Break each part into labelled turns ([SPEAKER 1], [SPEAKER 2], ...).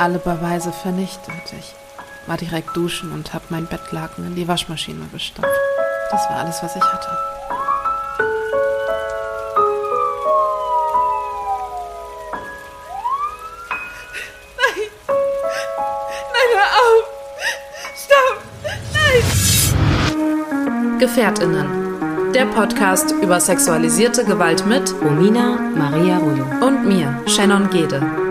[SPEAKER 1] alle Beweise vernichtet. Ich war direkt duschen und habe mein Bettlaken in die Waschmaschine gestampft. Das war alles, was ich hatte.
[SPEAKER 2] GefährtInnen. Der Podcast über sexualisierte Gewalt mit
[SPEAKER 3] Romina Maria Rullo.
[SPEAKER 2] und mir, Shannon Gede.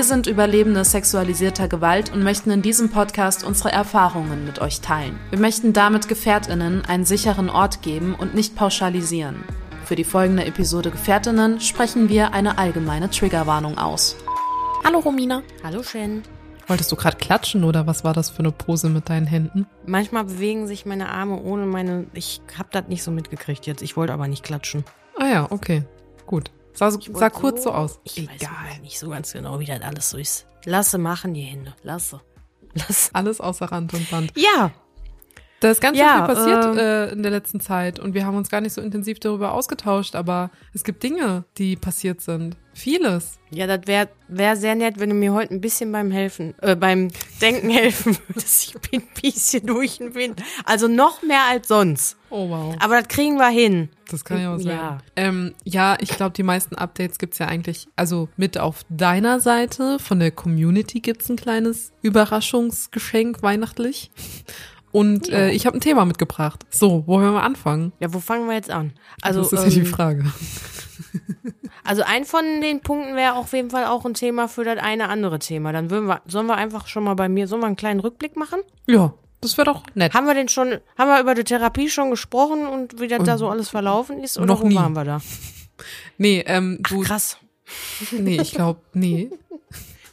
[SPEAKER 2] Wir sind Überlebende sexualisierter Gewalt und möchten in diesem Podcast unsere Erfahrungen mit euch teilen. Wir möchten damit GefährtInnen einen sicheren Ort geben und nicht pauschalisieren. Für die folgende Episode GefährtInnen sprechen wir eine allgemeine Triggerwarnung aus.
[SPEAKER 1] Hallo Romina.
[SPEAKER 3] Hallo Shen.
[SPEAKER 4] Wolltest du gerade klatschen oder was war das für eine Pose mit deinen Händen?
[SPEAKER 3] Manchmal bewegen sich meine Arme ohne meine. Ich hab das nicht so mitgekriegt jetzt. Ich wollte aber nicht klatschen.
[SPEAKER 4] Ah ja, okay. Gut. Sah,
[SPEAKER 3] Ich
[SPEAKER 4] sah kurz so aus.
[SPEAKER 3] Ich weiß nicht so ganz genau, wie das alles so ist. Lasse machen die Hände. Lasse. Lasse.
[SPEAKER 4] Alles außer Rand und Band.
[SPEAKER 3] Ja,
[SPEAKER 4] Da ist ganz
[SPEAKER 3] Ja,
[SPEAKER 4] viel passiert
[SPEAKER 3] ähm,
[SPEAKER 4] äh, in der letzten Zeit und wir haben uns gar nicht so intensiv darüber ausgetauscht, aber es gibt Dinge, die passiert sind. Vieles.
[SPEAKER 3] Ja, das wäre wär sehr nett, wenn du mir heute ein bisschen beim Helfen, äh, beim Denken helfen würdest. Ich bin ein bisschen durch den Wind. Also noch mehr als sonst.
[SPEAKER 4] Oh wow.
[SPEAKER 3] Aber das kriegen wir hin.
[SPEAKER 4] Das kann ja auch sein.
[SPEAKER 3] Ja.
[SPEAKER 4] Ähm, ja, ich glaube, die meisten Updates gibt's ja eigentlich, also mit auf deiner Seite von der Community gibt's ein kleines Überraschungsgeschenk weihnachtlich. Und äh, ich habe ein Thema mitgebracht. So, wo wollen wir anfangen?
[SPEAKER 3] Ja, wo fangen wir jetzt an? Also,
[SPEAKER 4] das ist ja die
[SPEAKER 3] ähm,
[SPEAKER 4] Frage.
[SPEAKER 3] Also ein von den Punkten wäre auf jeden Fall auch ein Thema für das eine andere Thema. Dann würden wir, sollen wir einfach schon mal bei mir, sollen wir einen kleinen Rückblick machen?
[SPEAKER 4] Ja, das wäre doch nett.
[SPEAKER 3] Haben wir denn schon, haben wir über die Therapie schon gesprochen und wie das da so alles verlaufen ist? Oder
[SPEAKER 4] noch
[SPEAKER 3] wo
[SPEAKER 4] nie.
[SPEAKER 3] waren wir da?
[SPEAKER 4] Nee, ähm, du,
[SPEAKER 3] Krass.
[SPEAKER 4] nee, ich glaube, nee,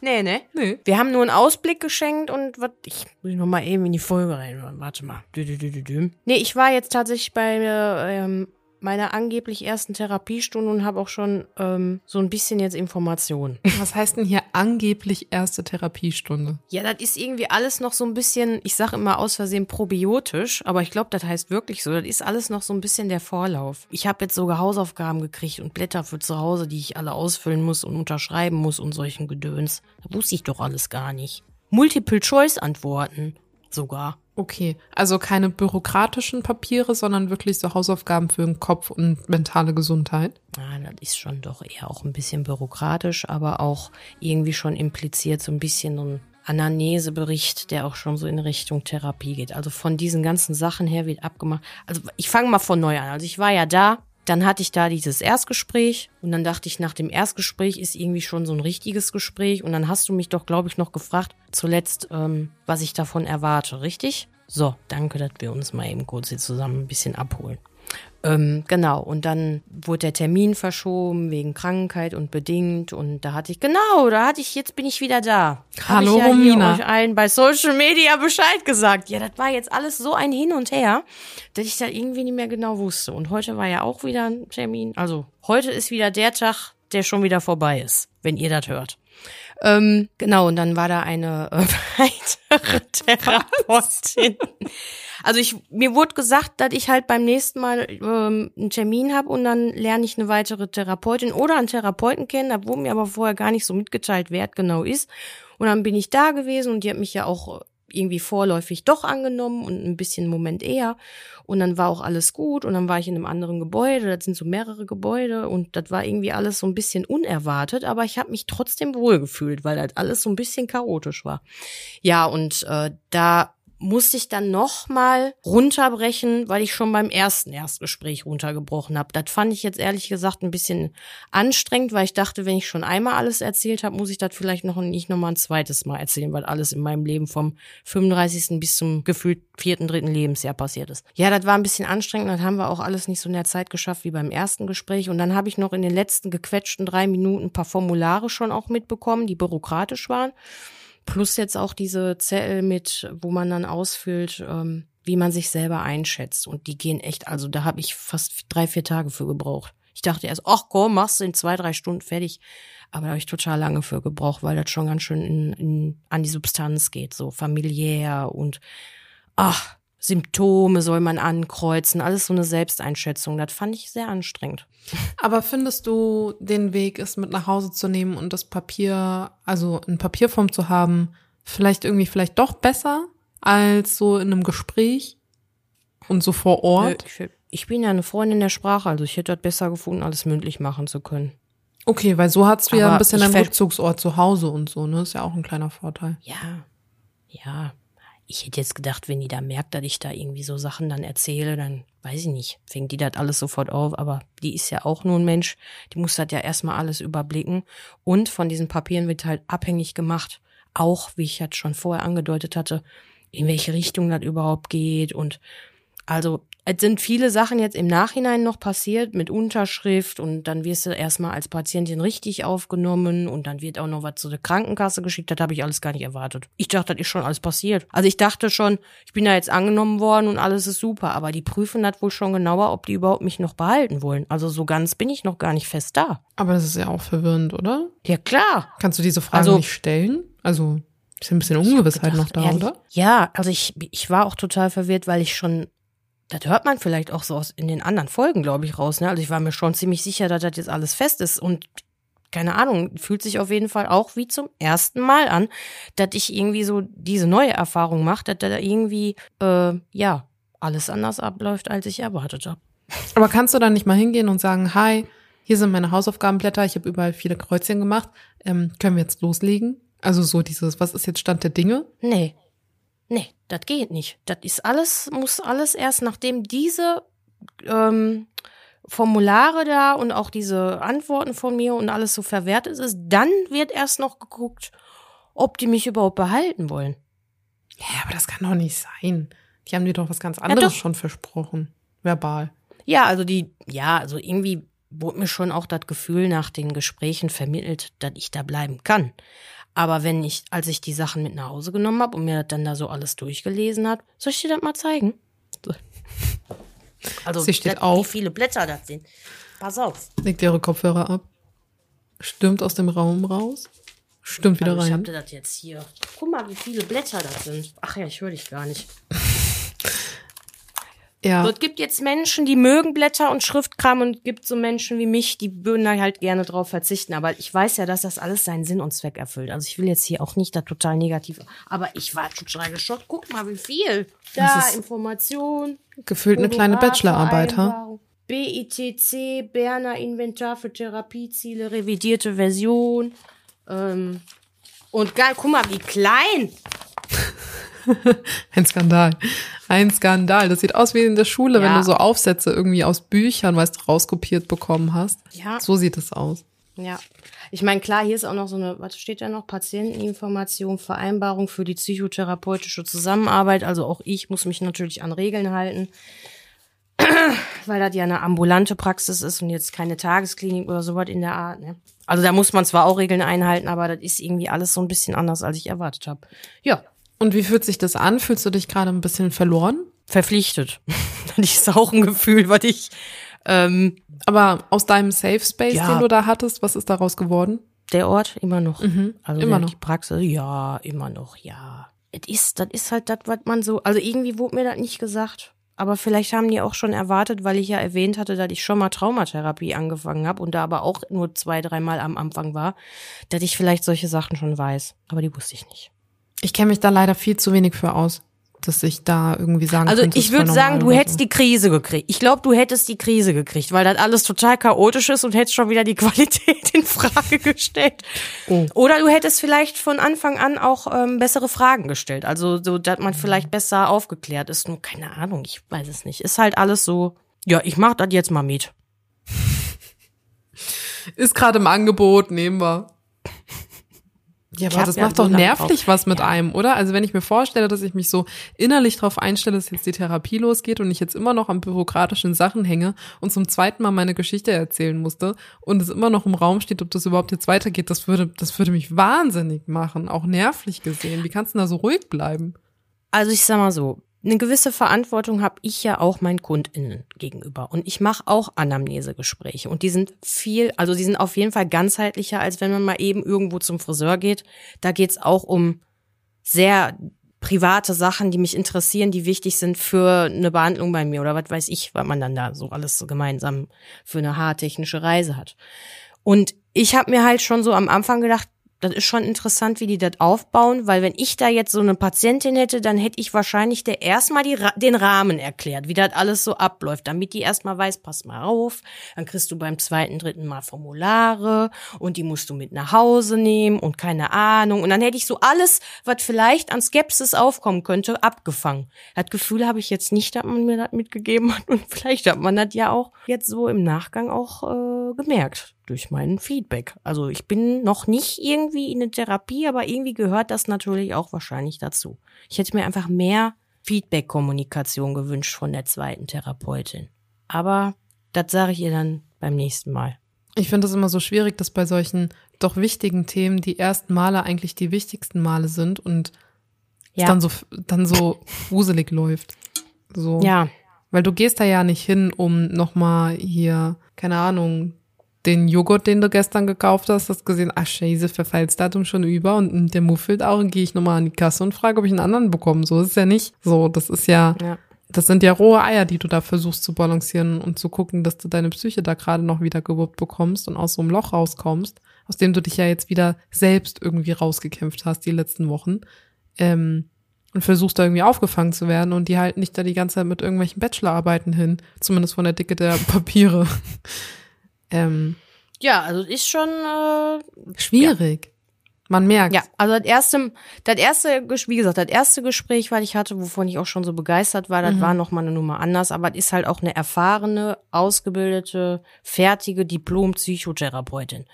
[SPEAKER 3] Nee, ne?
[SPEAKER 4] nee.
[SPEAKER 3] Wir haben nur einen Ausblick geschenkt und was, ich muss noch mal eben in die Folge rein. Warte mal. Dü, dü, dü, dü, dü. Nee, ich war jetzt tatsächlich bei äh, ähm, meiner angeblich ersten Therapiestunde und habe auch schon ähm, so ein bisschen jetzt Informationen.
[SPEAKER 4] Was heißt denn hier angeblich erste Therapiestunde?
[SPEAKER 3] Ja, das ist irgendwie alles noch so ein bisschen, ich sage immer aus Versehen probiotisch, aber ich glaube, das heißt wirklich so. Das ist alles noch so ein bisschen der Vorlauf. Ich habe jetzt sogar Hausaufgaben gekriegt und Blätter für zu Hause, die ich alle ausfüllen muss und unterschreiben muss und solchen Gedöns. Das wusste ich doch alles gar nicht. Multiple-Choice-Antworten sogar.
[SPEAKER 4] Okay, also keine bürokratischen Papiere, sondern wirklich so Hausaufgaben für den Kopf und mentale Gesundheit.
[SPEAKER 3] Ah, das ist schon doch eher auch ein bisschen bürokratisch, aber auch irgendwie schon impliziert so ein bisschen ein Anamnesebericht, der auch schon so in Richtung Therapie geht. Also von diesen ganzen Sachen her wird abgemacht. Also ich fange mal von neu an. Also ich war ja da, dann hatte ich da dieses Erstgespräch und dann dachte ich, nach dem Erstgespräch ist irgendwie schon so ein richtiges Gespräch und dann hast du mich doch, glaube ich, noch gefragt, zuletzt, ähm, was ich davon erwarte, richtig? So, danke, dass wir uns mal eben kurz hier zusammen ein bisschen abholen. Ähm, genau, und dann wurde der Termin verschoben wegen Krankheit und bedingt und da hatte ich, genau, da hatte ich, jetzt bin ich wieder da. Hab
[SPEAKER 4] Hallo,
[SPEAKER 3] ich ja
[SPEAKER 4] Romina.
[SPEAKER 3] Euch allen bei Social Media Bescheid gesagt. Ja, das war jetzt alles so ein Hin und Her, dass ich da irgendwie nicht mehr genau wusste. Und heute war ja auch wieder ein Termin. Also, heute ist wieder der Tag, der schon wieder vorbei ist, wenn ihr das hört. Ähm, genau, und dann war da eine äh, weitere Therapeutin. Also ich, mir wurde gesagt, dass ich halt beim nächsten Mal ähm, einen Termin habe und dann lerne ich eine weitere Therapeutin oder einen Therapeuten kennen. Da wurde mir aber vorher gar nicht so mitgeteilt, wer genau ist. Und dann bin ich da gewesen und die hat mich ja auch irgendwie vorläufig doch angenommen und ein bisschen Moment eher. Und dann war auch alles gut und dann war ich in einem anderen Gebäude. Das sind so mehrere Gebäude und das war irgendwie alles so ein bisschen unerwartet, aber ich habe mich trotzdem wohlgefühlt, weil das alles so ein bisschen chaotisch war. Ja, und äh, da musste ich dann nochmal runterbrechen, weil ich schon beim ersten Erstgespräch runtergebrochen habe. Das fand ich jetzt ehrlich gesagt ein bisschen anstrengend, weil ich dachte, wenn ich schon einmal alles erzählt habe, muss ich das vielleicht noch nicht nochmal ein zweites Mal erzählen, weil alles in meinem Leben vom 35. bis zum gefühlt vierten, dritten Lebensjahr passiert ist. Ja, das war ein bisschen anstrengend, das haben wir auch alles nicht so in der Zeit geschafft wie beim ersten Gespräch. Und dann habe ich noch in den letzten gequetschten drei Minuten ein paar Formulare schon auch mitbekommen, die bürokratisch waren. Plus jetzt auch diese Zettel mit, wo man dann ausfüllt, ähm, wie man sich selber einschätzt. Und die gehen echt, also da habe ich fast drei, vier Tage für gebraucht. Ich dachte erst, ach komm, machst du in zwei, drei Stunden fertig. Aber da habe ich total lange für gebraucht, weil das schon ganz schön in, in, an die Substanz geht, so familiär und ach, Symptome soll man ankreuzen, alles so eine Selbsteinschätzung. Das fand ich sehr anstrengend.
[SPEAKER 4] Aber findest du, den Weg ist mit nach Hause zu nehmen und das Papier, also in Papierform zu haben, vielleicht irgendwie vielleicht doch besser als so in einem Gespräch und so vor Ort?
[SPEAKER 3] Ich, ich bin ja eine Freundin der Sprache, also ich hätte das besser gefunden, alles mündlich machen zu können.
[SPEAKER 4] Okay, weil so hast du ja
[SPEAKER 3] Aber
[SPEAKER 4] ein bisschen
[SPEAKER 3] ver-
[SPEAKER 4] Rückzugsort zu Hause und so, ne? Ist ja auch ein kleiner Vorteil.
[SPEAKER 3] Ja, ja. Ich hätte jetzt gedacht, wenn die da merkt, dass ich da irgendwie so Sachen dann erzähle, dann weiß ich nicht, fängt die das alles sofort auf. Aber die ist ja auch nur ein Mensch, die muss das ja erstmal alles überblicken. Und von diesen Papieren wird halt abhängig gemacht, auch, wie ich jetzt schon vorher angedeutet hatte, in welche Richtung das überhaupt geht. Und also es sind viele Sachen jetzt im Nachhinein noch passiert mit Unterschrift und dann wirst du erstmal als Patientin richtig aufgenommen und dann wird auch noch was zu der Krankenkasse geschickt. Das habe ich alles gar nicht erwartet. Ich dachte, das ist schon alles passiert. Also ich dachte schon, ich bin da jetzt angenommen worden und alles ist super, aber die prüfen das wohl schon genauer, ob die überhaupt mich noch behalten wollen. Also so ganz bin ich noch gar nicht fest da.
[SPEAKER 4] Aber das ist ja auch verwirrend, oder?
[SPEAKER 3] Ja klar.
[SPEAKER 4] Kannst du diese Frage
[SPEAKER 3] Also-
[SPEAKER 4] nicht stellen? Also ist ein bisschen Ungewissheit noch
[SPEAKER 3] gedacht,
[SPEAKER 4] da,
[SPEAKER 3] ehrlich,
[SPEAKER 4] oder?
[SPEAKER 3] Ja, also ich, ich war auch total verwirrt, weil ich schon, das hört man vielleicht auch so aus in den anderen Folgen, glaube ich, raus. Ne? Also ich war mir schon ziemlich sicher, dass das jetzt alles fest ist und keine Ahnung, fühlt sich auf jeden Fall auch wie zum ersten Mal an, dass ich irgendwie so diese neue Erfahrung mache, dass da irgendwie, äh, ja, alles anders abläuft, als ich erwartet habe.
[SPEAKER 4] Aber kannst du dann nicht mal hingehen und sagen, hi, hier sind meine Hausaufgabenblätter, ich habe überall viele Kreuzchen gemacht, ähm, können wir jetzt loslegen? Also so dieses, was ist jetzt Stand der Dinge?
[SPEAKER 3] Nee. Nee, das geht nicht. Das ist alles, muss alles erst, nachdem diese ähm, Formulare da und auch diese Antworten von mir und alles so verwertet ist, dann wird erst noch geguckt, ob die mich überhaupt behalten wollen.
[SPEAKER 4] Ja, aber das kann doch nicht sein. Die haben dir doch was ganz anderes
[SPEAKER 3] doch.
[SPEAKER 4] schon versprochen. Verbal.
[SPEAKER 3] Ja, also die, ja, also irgendwie wurde mir schon auch das Gefühl nach den Gesprächen vermittelt, dass ich da bleiben kann. Aber wenn ich, als ich die Sachen mit nach Hause genommen habe und mir dann da so alles durchgelesen habe, soll ich dir das mal zeigen? So. Also,
[SPEAKER 4] Sie steht
[SPEAKER 3] das,
[SPEAKER 4] auf.
[SPEAKER 3] wie viele Blätter das sind. Pass auf.
[SPEAKER 4] Legt ihre Kopfhörer ab. Stürmt aus dem Raum raus. Stürmt wieder
[SPEAKER 3] Also ich
[SPEAKER 4] rein.
[SPEAKER 3] hab dir das jetzt hier. Guck mal, wie viele Blätter das sind. Ach ja, ich höre dich gar nicht.
[SPEAKER 4] Ja.
[SPEAKER 3] So, es gibt jetzt Menschen, die mögen Blätter und Schriftkram und es gibt so Menschen wie mich, die würden da halt gerne drauf verzichten. Aber ich weiß ja, dass das alles seinen Sinn und Zweck erfüllt. Also ich will jetzt hier auch nicht da total negativ. Aber ich war total geschockt. Guck mal, wie viel. Da, Information.
[SPEAKER 4] Gefühlt eine kleine Bachelorarbeit, ha?
[SPEAKER 3] BITC, Berner Inventar für Therapieziele, revidierte Version. Ähm, und geil, guck mal, wie klein.
[SPEAKER 4] Ein Skandal. Ein Skandal. Das sieht aus wie in der Schule, wenn
[SPEAKER 3] Ja.
[SPEAKER 4] du so Aufsätze irgendwie aus Büchern, weißt du, rauskopiert bekommen hast.
[SPEAKER 3] Ja.
[SPEAKER 4] So sieht es aus.
[SPEAKER 3] Ja. Ich meine, klar, hier ist auch noch so eine, was steht da noch? Patienteninformation, Vereinbarung für die psychotherapeutische Zusammenarbeit. Also auch ich muss mich natürlich an Regeln halten, weil das ja eine ambulante Praxis ist und jetzt keine Tagesklinik oder sowas in der Art. Ne? Also da muss man zwar auch Regeln einhalten, aber das ist irgendwie alles so ein bisschen anders, als ich erwartet habe. Ja,
[SPEAKER 4] Und wie fühlt sich das an? Fühlst du dich gerade ein bisschen verloren?
[SPEAKER 3] verpflichtet. das ist auch ein Gefühl, was ich ähm,
[SPEAKER 4] Aber aus deinem Safe Space,
[SPEAKER 3] Ja.
[SPEAKER 4] den du da hattest, was ist daraus geworden?
[SPEAKER 3] Der Ort immer noch. also
[SPEAKER 4] Mhm. immer
[SPEAKER 3] der,
[SPEAKER 4] noch.
[SPEAKER 3] Die Praxis, ja, immer noch, ja. Es ist, das ist halt das, was man so, also irgendwie wurde mir das nicht gesagt. Aber vielleicht haben die auch schon erwartet, weil ich ja erwähnt hatte, dass ich schon mal Traumatherapie angefangen habe und da aber auch nur zwei, dreimal am Anfang war, dass ich vielleicht solche Sachen schon weiß. Aber die wusste ich nicht.
[SPEAKER 4] Ich kenne mich da leider viel zu wenig für aus. dass ich da irgendwie sagen
[SPEAKER 3] Also
[SPEAKER 4] könnte,
[SPEAKER 3] ich würde sagen, du hättest
[SPEAKER 4] so.
[SPEAKER 3] die Krise gekriegt. Ich glaube, du hättest die Krise gekriegt, weil das alles total chaotisch ist und hättest schon wieder die Qualität in Frage gestellt.
[SPEAKER 4] Oh.
[SPEAKER 3] Oder du hättest vielleicht von Anfang an auch ähm, bessere Fragen gestellt. Also so, dass man vielleicht besser aufgeklärt ist. Nur keine Ahnung, ich weiß es nicht. Ist halt alles so. Ja, ich mach das jetzt mal mit.
[SPEAKER 4] Ist gerade im Angebot, nehmen wir. Ja, aber das
[SPEAKER 3] ja
[SPEAKER 4] macht doch nervlich
[SPEAKER 3] drauf.
[SPEAKER 4] was mit einem, oder? Also wenn ich mir vorstelle, dass ich mich so innerlich darauf einstelle, dass jetzt die Therapie losgeht und ich jetzt immer noch an bürokratischen Sachen hänge und zum zweiten Mal meine Geschichte erzählen musste und es immer noch im Raum steht, ob das überhaupt jetzt weitergeht, das würde, das würde mich wahnsinnig machen, auch nervlich gesehen. Wie kannst du denn da so ruhig bleiben?
[SPEAKER 3] Also ich sag mal so, eine gewisse Verantwortung habe ich ja auch meinen KundInnen gegenüber. Und ich mache auch Anamnesegespräche. Und die sind viel, also die sind auf jeden Fall ganzheitlicher, als wenn man mal eben irgendwo zum Friseur geht. Da geht's auch um sehr private Sachen, die mich interessieren, die wichtig sind für eine Behandlung bei mir oder was weiß ich, was man dann da so alles so gemeinsam für eine haartechnische Reise hat. Und ich habe mir halt schon so am Anfang gedacht, das ist schon interessant, wie die das aufbauen, weil wenn ich da jetzt so eine Patientin hätte, dann hätte ich wahrscheinlich der erstmal die, den Rahmen erklärt, wie das alles so abläuft, damit die erstmal weiß, pass mal auf, dann kriegst du beim zweiten, dritten Mal Formulare und die musst du mit nach Hause nehmen und keine Ahnung. Und dann hätte ich so alles, was vielleicht an Skepsis aufkommen könnte, abgefangen. Das Gefühl habe ich jetzt nicht, dass man mir das mitgegeben hat und vielleicht hat man das ja auch jetzt so im Nachgang auch äh, gemerkt durch mein Feedback. Also ich bin noch nicht irgendwie in der Therapie, aber irgendwie gehört das natürlich auch wahrscheinlich dazu. Ich hätte mir einfach mehr Feedback-Kommunikation gewünscht von der zweiten Therapeutin. Aber das sage ich ihr dann beim nächsten Mal.
[SPEAKER 4] Ich finde es immer so schwierig, dass bei solchen doch wichtigen Themen die ersten Male eigentlich die wichtigsten Male sind und es
[SPEAKER 3] Ja.
[SPEAKER 4] dann so dann so wuselig läuft. So.
[SPEAKER 3] Ja,
[SPEAKER 4] Weil du gehst da ja nicht hin, um nochmal hier, keine Ahnung, den Joghurt, den du gestern gekauft hast, hast gesehen, ach scheiße, Verfallsdatum schon über und mm, der muffelt auch, und gehe ich nochmal an die Kasse und frage, ob ich einen anderen bekomme. So ist es ja nicht. So, das ist ja,
[SPEAKER 3] ja.
[SPEAKER 4] das sind ja rohe Eier, die du da versuchst zu balancieren und zu gucken, dass du deine Psyche da gerade noch wieder gewuppt bekommst und aus so einem Loch rauskommst, aus dem du dich ja jetzt wieder selbst irgendwie rausgekämpft hast die letzten Wochen. Ähm, und versuchst da irgendwie aufgefangen zu werden und die halten dich da die ganze Zeit mit irgendwelchen Bachelorarbeiten hin, zumindest von der Dicke der Papiere. Ähm,
[SPEAKER 3] Ja, also ist schon äh,
[SPEAKER 4] schwierig. Man merkt.
[SPEAKER 3] Ja, also das erste, das erste, wie gesagt, das erste Gespräch, was ich hatte, wovon ich auch schon so begeistert war, das
[SPEAKER 4] Mhm.
[SPEAKER 3] war noch mal eine Nummer anders, aber das ist halt auch eine erfahrene, ausgebildete, fertige Diplom-Psychotherapeutin.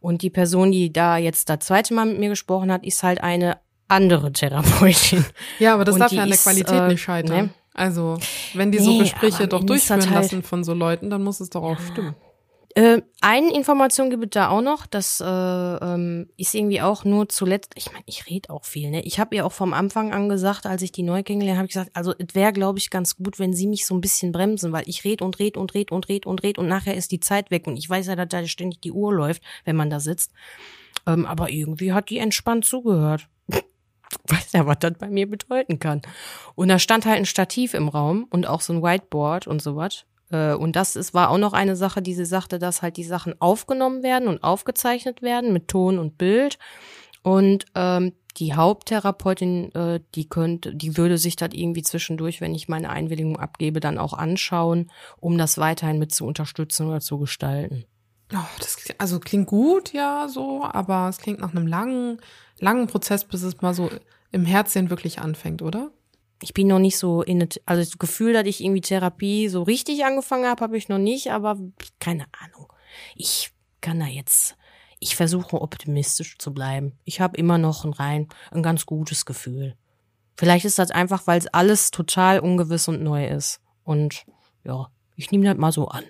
[SPEAKER 3] Und die Person, die da jetzt das zweite Mal mit mir gesprochen hat, ist halt eine andere Therapeutin.
[SPEAKER 4] Ja, aber das
[SPEAKER 3] Und
[SPEAKER 4] darf ja an der
[SPEAKER 3] ist,
[SPEAKER 4] Qualität
[SPEAKER 3] äh,
[SPEAKER 4] nicht scheitern.
[SPEAKER 3] ne?
[SPEAKER 4] Also, wenn die so
[SPEAKER 3] Nee,
[SPEAKER 4] Gespräche doch durchführen
[SPEAKER 3] halt-
[SPEAKER 4] lassen von so Leuten, dann muss es doch auch stimmen.
[SPEAKER 3] Äh, eine Information gibt es da auch noch, das äh, ähm, ist irgendwie auch nur zuletzt, ich meine, ich rede auch viel, ne? Ich habe ihr auch vom Anfang an gesagt, als ich die neu kennengelernt habe, ich gesagt, also es wäre, glaube ich, ganz gut, wenn sie mich so ein bisschen bremsen, weil ich red und red und red und red und red und nachher ist die Zeit weg und ich weiß ja, dass da ständig die Uhr läuft, wenn man da sitzt. Ähm, aber irgendwie hat die entspannt zugehört. weiß ja, was das bei mir bedeuten kann. Und da stand halt ein Stativ im Raum und auch so ein Whiteboard und sowas. Äh, Und das ist, war auch noch eine Sache, die sie sagte, dass halt die Sachen aufgenommen werden und aufgezeichnet werden mit Ton und Bild. Und ähm, die Haupttherapeutin, äh, die könnte, die würde sich das irgendwie zwischendurch, wenn ich meine Einwilligung abgebe, dann auch anschauen, um das weiterhin mit zu unterstützen oder zu gestalten.
[SPEAKER 4] Oh, das klingt, also klingt gut, ja, so, aber es klingt nach einem langen, langen Prozess, bis es mal so im Herzen wirklich anfängt, oder?
[SPEAKER 3] Ich bin noch nicht so in also das Gefühl, dass ich irgendwie Therapie so richtig angefangen habe, habe ich noch nicht, aber keine Ahnung. Ich kann da jetzt, ich versuche optimistisch zu bleiben. Ich habe immer noch ein rein, ein ganz gutes Gefühl. Vielleicht ist das einfach, weil es alles total ungewiss und neu ist. Und ja, ich nehme das mal so an.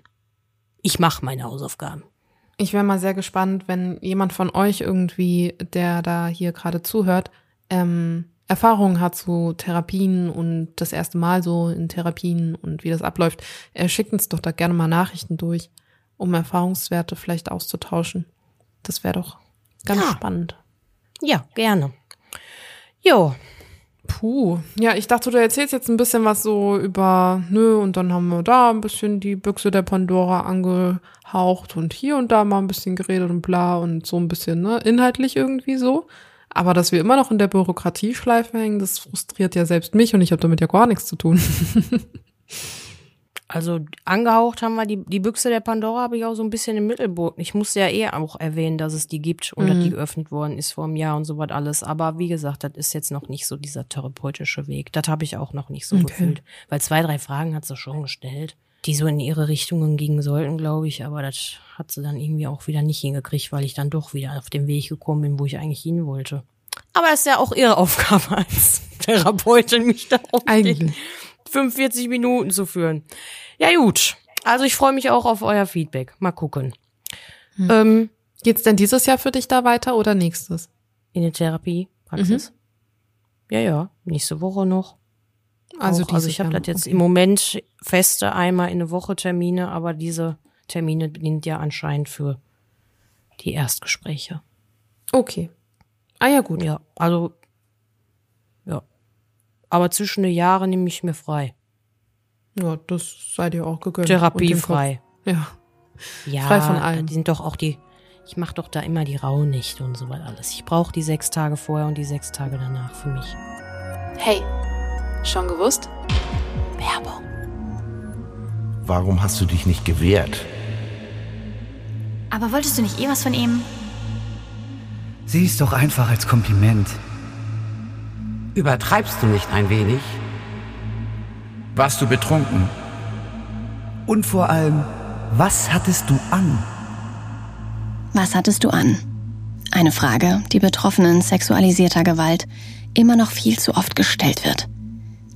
[SPEAKER 3] Ich mache meine Hausaufgaben.
[SPEAKER 4] Ich wäre mal sehr gespannt, wenn jemand von euch irgendwie, der da hier gerade zuhört, ähm, Erfahrungen hat zu Therapien und das erste Mal so in Therapien und wie das abläuft. Er schickt uns doch da gerne mal Nachrichten durch, um Erfahrungswerte vielleicht auszutauschen. Das wäre doch ganz
[SPEAKER 3] Ja.
[SPEAKER 4] spannend.
[SPEAKER 3] Ja, gerne. Jo,
[SPEAKER 4] Puh. Ja, ich dachte, du erzählst jetzt ein bisschen was so über, nö, und dann haben wir da ein bisschen die Büchse der Pandora angehaucht und hier und da mal ein bisschen geredet und bla und so ein bisschen, ne, inhaltlich irgendwie so. Aber dass wir immer noch in der Bürokratieschleife hängen, das frustriert ja selbst mich und ich habe damit ja gar nichts zu tun.
[SPEAKER 3] Also angehaucht haben wir die, die Büchse der Pandora habe ich auch so ein bisschen im Mittelboot. Ich musste ja eh auch erwähnen, dass es die gibt und mhm. dass die geöffnet worden ist vor einem Jahr und so was alles. Aber wie gesagt, das ist jetzt noch nicht so dieser therapeutische Weg. Das habe ich auch noch nicht so okay. gefühlt. Weil zwei, drei Fragen hat sie schon gestellt, die so in ihre Richtungen gingen sollten, glaube ich. Aber das hat sie dann irgendwie auch wieder nicht hingekriegt, weil ich dann doch wieder auf den Weg gekommen bin, wo ich eigentlich hin wollte. Aber es ist ja auch ihre Aufgabe als Therapeutin, mich da
[SPEAKER 4] eigentlich
[SPEAKER 3] 45 Minuten zu führen. Ja gut, also ich freue mich auch auf euer Feedback. Mal gucken.
[SPEAKER 4] Hm. Ähm, Geht's denn dieses Jahr für dich da weiter oder nächstes?
[SPEAKER 3] In der Therapiepraxis? Mhm. Ja, ja, nächste Woche noch. Also, also ich habe das jetzt im Moment feste einmal in eine Woche Termine, aber diese Termine sind ja anscheinend für die Erstgespräche.
[SPEAKER 4] Okay. Ah ja, gut.
[SPEAKER 3] Ja, also ja. Aber zwischen den Jahren nehme ich mir frei.
[SPEAKER 4] Ja, das seid ihr auch gegönnt.
[SPEAKER 3] Therapiefrei.
[SPEAKER 4] Ja.
[SPEAKER 3] Ja, frei von allem. Die sind doch auch die, ich mache doch da immer die Rauhnächte und so was alles. Ich brauche die sechs Tage vorher und die sechs Tage danach für mich.
[SPEAKER 2] Hey, schon gewusst? Werbung.
[SPEAKER 5] Warum hast du dich nicht gewehrt?
[SPEAKER 6] Aber wolltest du nicht eh was von ihm?
[SPEAKER 7] Sieh es doch einfach als Kompliment.
[SPEAKER 8] Übertreibst du nicht ein wenig? Warst du betrunken?
[SPEAKER 7] Und vor allem, was hattest du an?
[SPEAKER 6] Was hattest du an? Eine Frage, die Betroffenen sexualisierter Gewalt immer noch viel zu oft gestellt wird.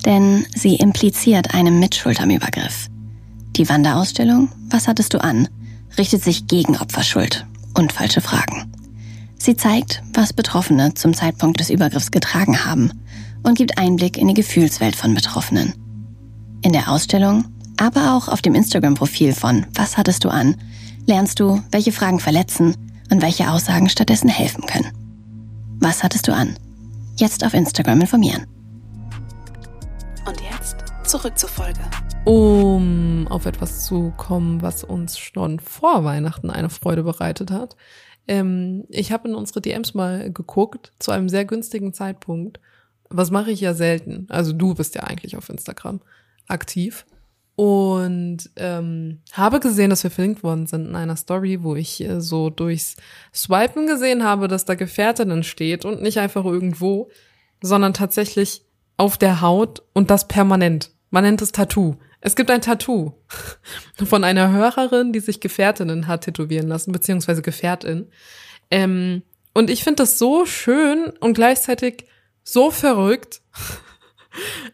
[SPEAKER 6] Denn sie impliziert eine Mitschuld am Übergriff. Die Wanderausstellung Was hattest du an? richtet sich gegen Opferschuld und falsche Fragen. Sie zeigt, was Betroffene zum Zeitpunkt des Übergriffs getragen haben und gibt Einblick in die Gefühlswelt von Betroffenen. In der Ausstellung, aber auch auf dem Instagram-Profil von Was hattest du an, lernst du, welche Fragen verletzen und welche Aussagen stattdessen helfen können. Was hattest du an? Jetzt auf Instagram informieren.
[SPEAKER 2] Und jetzt zurück zur Folge.
[SPEAKER 4] Um auf etwas zu kommen, was uns schon vor Weihnachten eine Freude bereitet hat. Ähm, ich habe in unsere DMs mal geguckt, zu einem sehr günstigen Zeitpunkt. Was mache ich ja selten. Also du bist ja eigentlich auf Instagram aktiv und ähm, habe gesehen, dass wir verlinkt worden sind in einer Story, wo ich äh, so durchs Swipen gesehen habe, dass da Gefährtinnen steht und nicht einfach irgendwo, sondern tatsächlich auf der Haut und das permanent. Man nennt es Tattoo. Es gibt ein Tattoo von einer Hörerin, die sich Gefährtinnen hat tätowieren lassen, beziehungsweise Gefährtin. Ähm, und ich finde das so schön und gleichzeitig so verrückt.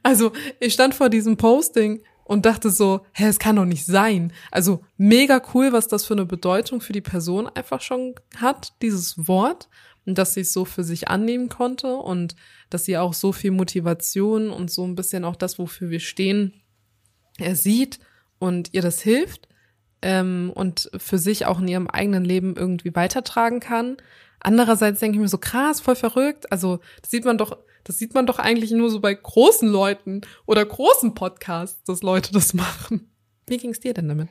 [SPEAKER 4] Also ich stand vor diesem Posting und dachte so, hä, es kann doch nicht sein. Also mega cool, was das für eine Bedeutung für die Person einfach schon hat, dieses Wort. Und dass sie es so für sich annehmen konnte und dass sie auch so viel Motivation und so ein bisschen auch das, wofür wir stehen, er sieht und ihr das hilft ähm, und für sich auch in ihrem eigenen Leben irgendwie weitertragen kann. Andererseits denke ich mir so krass, voll verrückt. Also das sieht man doch das sieht man doch eigentlich nur so bei großen Leuten oder großen Podcasts, dass Leute das machen. Wie ging's dir denn damit?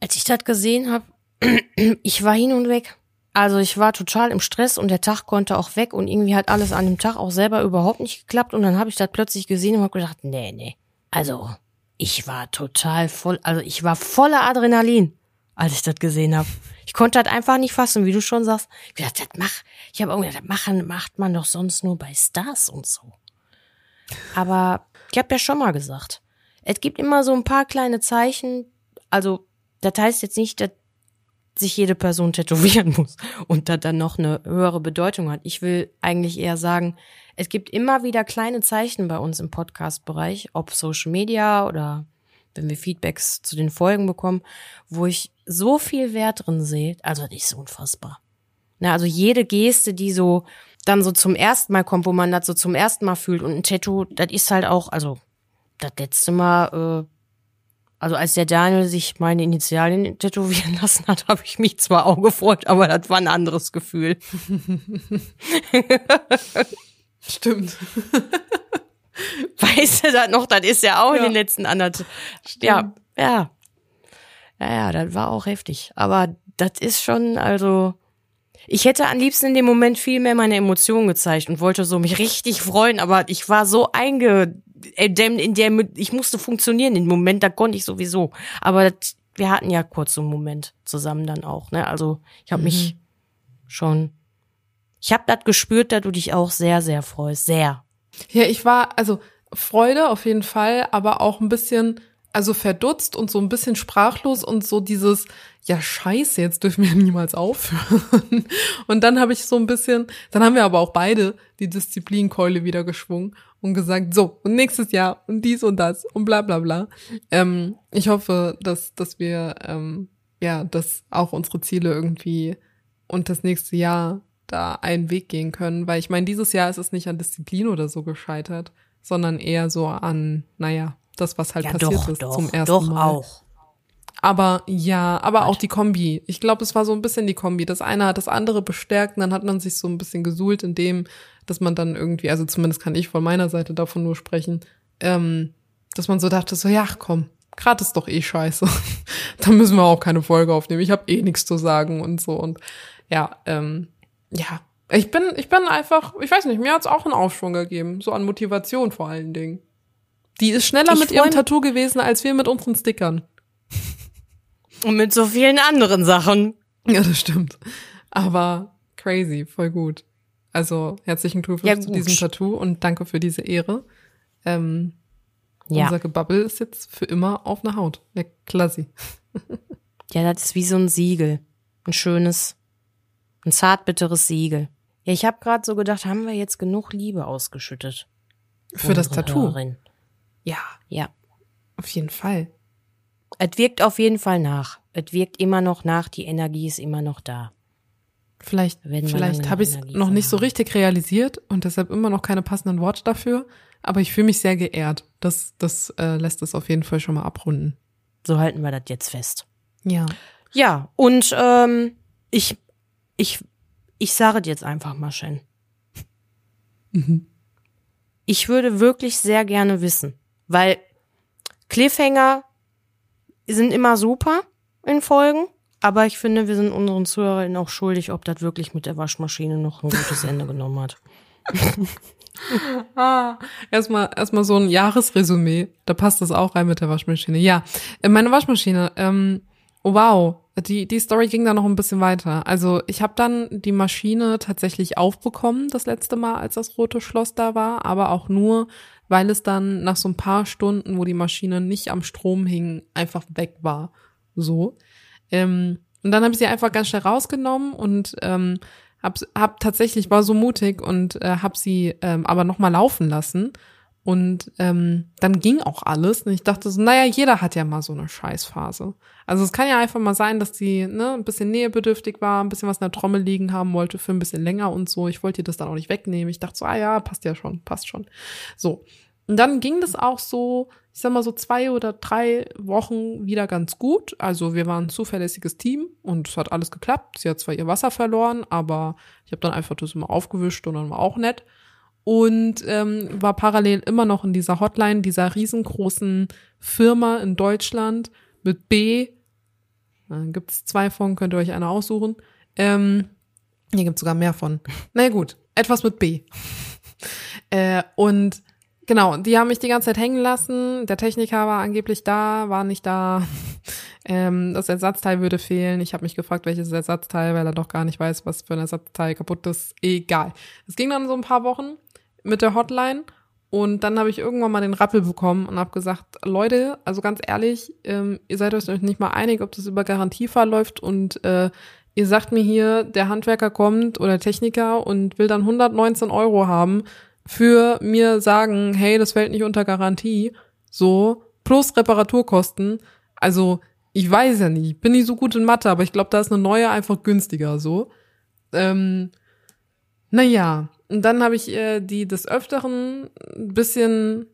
[SPEAKER 3] Als ich das gesehen habe, ich war hin und weg. Also ich war total im Stress und der Tag konnte auch weg und irgendwie hat alles an dem Tag auch selber überhaupt nicht geklappt und dann habe ich das plötzlich gesehen und habe gedacht, nee, nee. Also ich war total voll, also ich war voller Adrenalin, als ich das gesehen habe. Ich konnte das einfach nicht fassen, wie du schon sagst. Ich dachte, das mach, ich habe irgendwie gedacht, das machen, macht man doch sonst nur bei Stars und so. Aber ich habe ja schon mal gesagt, es gibt immer so ein paar kleine Zeichen. Also, das heißt jetzt nicht, dass sich jede Person tätowieren muss und das dann noch eine höhere Bedeutung hat. Ich will eigentlich eher sagen, es gibt immer wieder kleine Zeichen bei uns im Podcast-Bereich, ob Social Media oder wenn wir Feedbacks zu den Folgen bekommen, wo ich so viel Wert drin sehe. Also das ist unfassbar. Na, also jede Geste, die so dann so zum ersten Mal kommt, wo man das so zum ersten Mal fühlt und ein Tattoo, das ist halt auch, also das letzte Mal, äh, also als der Daniel sich meine Initialien tätowieren lassen hat, habe ich mich zwar auch gefreut, aber das war ein anderes Gefühl.
[SPEAKER 4] Stimmt.
[SPEAKER 3] Weißt du das noch? Das ist ja auch ja. in den letzten anderthalb. Ja, ja. Ja, ja, das war auch heftig. Aber das ist schon, also, Ich hätte am liebsten in dem Moment viel mehr meine Emotionen gezeigt und wollte so mich richtig freuen, aber ich war so eingedämmt in der, ich musste funktionieren in dem Moment, da konnte ich sowieso. Aber wir hatten ja kurz so einen Moment zusammen dann auch, ne? Also ich habe mhm. mich schon, ich habe das gespürt, dass du dich auch sehr, sehr freust, sehr.
[SPEAKER 4] Ja, ich war, also Freude auf jeden Fall, aber auch ein bisschen, also verdutzt und so ein bisschen sprachlos und so dieses, ja scheiße, jetzt dürfen wir niemals aufhören. Und dann habe ich so ein bisschen, dann haben wir aber auch beide die Disziplinkeule wieder geschwungen und gesagt, so, und nächstes Jahr und dies und das und bla bla bla. Ähm, ich hoffe, dass, dass wir, ähm, ja, dass auch unsere Ziele irgendwie und das nächste Jahr da einen Weg gehen können, weil ich meine, dieses Jahr ist es nicht an Disziplin oder so gescheitert, sondern eher so an, naja, das, was halt ja, passiert
[SPEAKER 3] doch,
[SPEAKER 4] ist
[SPEAKER 3] doch,
[SPEAKER 4] zum ersten
[SPEAKER 3] doch
[SPEAKER 4] Mal.
[SPEAKER 3] Doch auch.
[SPEAKER 4] Aber ja, aber auch die Kombi. Ich glaube, es war so ein bisschen die Kombi. Das eine hat das andere bestärkt und dann hat man sich so ein bisschen gesuhlt in dem, dass man dann irgendwie, also zumindest kann ich von meiner Seite davon nur sprechen, ähm, dass man so dachte, so, ja, komm, grad ist doch eh scheiße. da müssen wir auch keine Folge aufnehmen. Ich habe eh nichts zu sagen und so. Und ja, ähm, ja. Ich bin, ich bin einfach, ich weiß nicht, mir hat's auch einen Aufschwung gegeben. So an Motivation vor allen Dingen. Die ist schneller ich mit ihrem Tattoo gewesen, als wir mit unseren Stickern.
[SPEAKER 3] Und mit so vielen anderen Sachen.
[SPEAKER 4] Ja, das stimmt. Aber crazy, voll gut. Also herzlichen Glückwunsch ja, zu diesem Tattoo und danke für diese Ehre. Ähm, ja. Unser Gebabbel ist jetzt für immer auf einer Haut. Ja, klasse.
[SPEAKER 3] ja, das ist wie so ein Siegel. Ein schönes, ein zartbitteres Siegel. Ja, ich habe gerade so gedacht, haben wir jetzt genug Liebe ausgeschüttet?
[SPEAKER 4] Für das Tattoo?
[SPEAKER 3] Hörerin.
[SPEAKER 4] Ja.
[SPEAKER 3] Ja.
[SPEAKER 4] Auf jeden Fall.
[SPEAKER 3] Es wirkt auf jeden Fall nach. Es wirkt immer noch nach, die Energie ist immer noch da.
[SPEAKER 4] Vielleicht, vielleicht habe ich es noch nicht so richtig realisiert und deshalb immer noch keine passenden Worte dafür. Aber ich fühle mich sehr geehrt. Das, das äh, lässt es auf jeden Fall schon mal abrunden.
[SPEAKER 3] So halten wir das jetzt fest.
[SPEAKER 4] Ja.
[SPEAKER 3] Ja, und ähm, ich, ich, ich sage jetzt einfach mal, Shen. Mhm. Ich würde wirklich sehr gerne wissen, weil Cliffhanger sind immer super in Folgen, aber ich finde, wir sind unseren Zuhörern auch schuldig, ob das wirklich mit der Waschmaschine noch ein gutes Ende genommen hat.
[SPEAKER 4] ah, erstmal erstmal so ein Jahresresümee. Da passt das auch rein mit der Waschmaschine. Ja, äh, meine Waschmaschine. Ähm, oh wow, die die Story ging da noch ein bisschen weiter. Also ich habe dann die Maschine tatsächlich aufbekommen das letzte Mal, als das rote Schloss da war, aber auch nur, weil es dann nach so ein paar Stunden, wo die Maschine nicht am Strom hing, einfach weg war. So. Ähm, und dann habe ich sie einfach ganz schnell rausgenommen und ähm, hab, hab tatsächlich war so mutig und äh, hab sie ähm, aber noch mal laufen lassen und ähm, dann ging auch alles. Und ich dachte so, naja, jeder hat ja mal so eine Scheißphase. Also es kann ja einfach mal sein, dass die ne, ein bisschen nähebedürftig war, ein bisschen was in der Trommel liegen haben wollte für ein bisschen länger und so. Ich wollte ihr das dann auch nicht wegnehmen. Ich dachte so, ah ja, passt ja schon, passt schon. So. Und dann ging das auch so, ich sag mal so zwei oder drei Wochen wieder ganz gut. Also wir waren ein zuverlässiges Team und es hat alles geklappt. Sie hat zwar ihr Wasser verloren, aber ich habe dann einfach das immer aufgewischt und dann war auch nett und ähm, war parallel immer noch in dieser Hotline dieser riesengroßen Firma in Deutschland mit B. Dann gibt es zwei von, könnt ihr euch eine aussuchen. Ähm, hier gibt es sogar mehr von. Na naja, gut, etwas mit B. äh, und genau, die haben mich die ganze Zeit hängen lassen. Der Techniker war angeblich da, war nicht da. ähm, das Ersatzteil würde fehlen. Ich habe mich gefragt, welches Ersatzteil, weil er doch gar nicht weiß, was für ein Ersatzteil kaputt ist. Egal. Es ging dann so ein paar Wochen mit der Hotline. Und dann habe ich irgendwann mal den Rappel bekommen und habe gesagt, Leute, also ganz ehrlich, ähm, ihr seid euch nicht mal einig, ob das über Garantie verläuft und äh, ihr sagt mir hier, der Handwerker kommt oder Techniker und will dann 119 Euro haben für mir sagen, hey, das fällt nicht unter Garantie, so, plus Reparaturkosten. Also, ich weiß ja nicht, ich bin nicht so gut in Mathe, aber ich glaube, da ist eine neue einfach günstiger, so. Ähm, naja, und dann habe ich äh, die des Öfteren ein bisschen,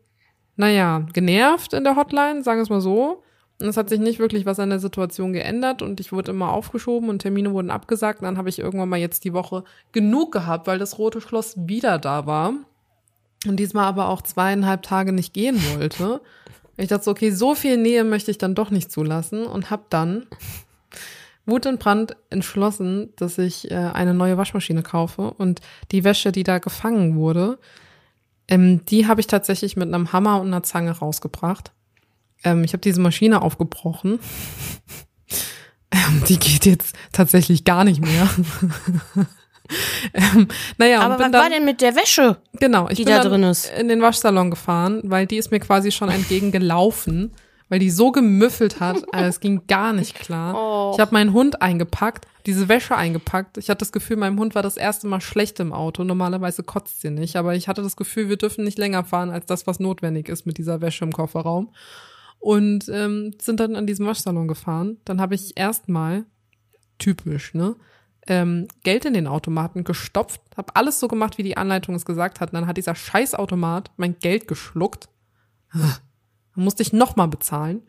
[SPEAKER 4] naja, genervt in der Hotline, sagen wir es mal so. Und es hat sich nicht wirklich was an der Situation geändert und ich wurde immer aufgeschoben und Termine wurden abgesagt. Und dann habe ich irgendwann mal jetzt die Woche genug gehabt, weil das rote Schloss wieder da war und diesmal aber auch zweieinhalb Tage nicht gehen wollte. Ich dachte so, okay, so viel Nähe möchte ich dann doch nicht zulassen und habe dann Wut und Brand entschlossen, dass ich äh, eine neue Waschmaschine kaufe und die Wäsche, die da gefangen wurde, ähm, die habe ich tatsächlich mit einem Hammer und einer Zange rausgebracht. Ähm, ich habe diese Maschine aufgebrochen. ähm, die geht jetzt tatsächlich gar nicht mehr. ähm, naja,
[SPEAKER 3] Aber was
[SPEAKER 4] dann,
[SPEAKER 3] war denn mit der Wäsche?
[SPEAKER 4] Genau, ich
[SPEAKER 3] die
[SPEAKER 4] bin
[SPEAKER 3] da drin ist?
[SPEAKER 4] in den Waschsalon gefahren, weil die ist mir quasi schon entgegengelaufen, weil die so gemüffelt hat, also es ging gar nicht klar.
[SPEAKER 3] Oh.
[SPEAKER 4] Ich habe meinen Hund eingepackt, diese Wäsche eingepackt. Ich hatte das Gefühl, meinem Hund war das erste Mal schlecht im Auto. Normalerweise kotzt sie nicht, aber ich hatte das Gefühl, wir dürfen nicht länger fahren als das, was notwendig ist mit dieser Wäsche im Kofferraum. Und ähm, sind dann an diesem Waschsalon gefahren. Dann habe ich erstmal typisch, ne? Ähm, Geld in den Automaten gestopft, habe alles so gemacht, wie die Anleitung es gesagt hat. Und dann hat dieser Scheißautomat mein Geld geschluckt. Dann musste ich nochmal bezahlen.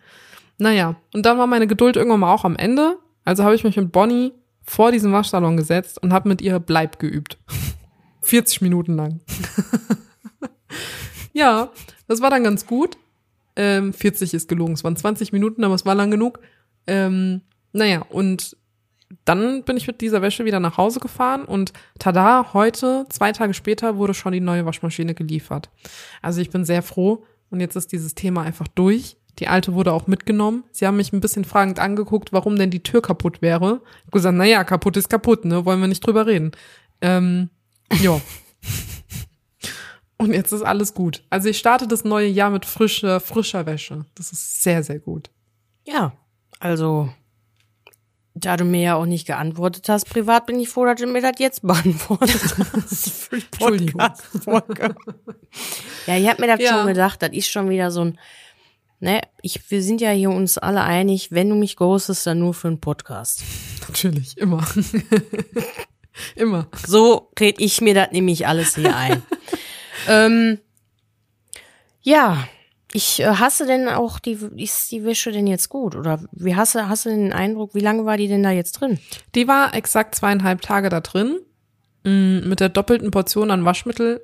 [SPEAKER 4] Naja, und dann war meine Geduld irgendwann mal auch am Ende. Also habe ich mich mit Bonnie vor diesem Waschsalon gesetzt und habe mit ihr Bleib geübt. 40 Minuten lang. ja, das war dann ganz gut. Ähm, 40 ist gelogen, es waren 20 Minuten, aber es war lang genug. Ähm, naja, und dann bin ich mit dieser Wäsche wieder nach Hause gefahren und tada, heute, zwei Tage später, wurde schon die neue Waschmaschine geliefert. Also ich bin sehr froh und jetzt ist dieses Thema einfach durch. Die alte wurde auch mitgenommen. Sie haben mich ein bisschen fragend angeguckt, warum denn die Tür kaputt wäre. Ich hab gesagt, naja, kaputt ist kaputt, ne? Wollen wir nicht drüber reden. Ähm, ja. Und jetzt ist alles gut. Also ich starte das neue Jahr mit frischer, frischer Wäsche. Das ist sehr, sehr gut.
[SPEAKER 3] Ja, also da du mir ja auch nicht geantwortet hast, privat bin ich froh, dass du mir das jetzt beantwortet hast. Für die
[SPEAKER 4] Entschuldigung.
[SPEAKER 3] Podcast-Folge. ja, ich habe mir das
[SPEAKER 4] Ja.
[SPEAKER 3] schon gedacht, das ist schon wieder so ein, ne, ich, wir sind ja hier uns alle einig, wenn du mich ghostest, dann nur für einen Podcast.
[SPEAKER 4] Natürlich, immer. immer.
[SPEAKER 3] So red ich mir das nämlich alles hier ein. ähm, ja, ich äh, hasse denn auch die, ist die Wäsche denn jetzt gut? Oder wie hast du, hast du den Eindruck, wie lange war die denn da jetzt drin?
[SPEAKER 4] Die war exakt zweieinhalb Tage da drin. Mm, Mit der doppelten Portion an Waschmittel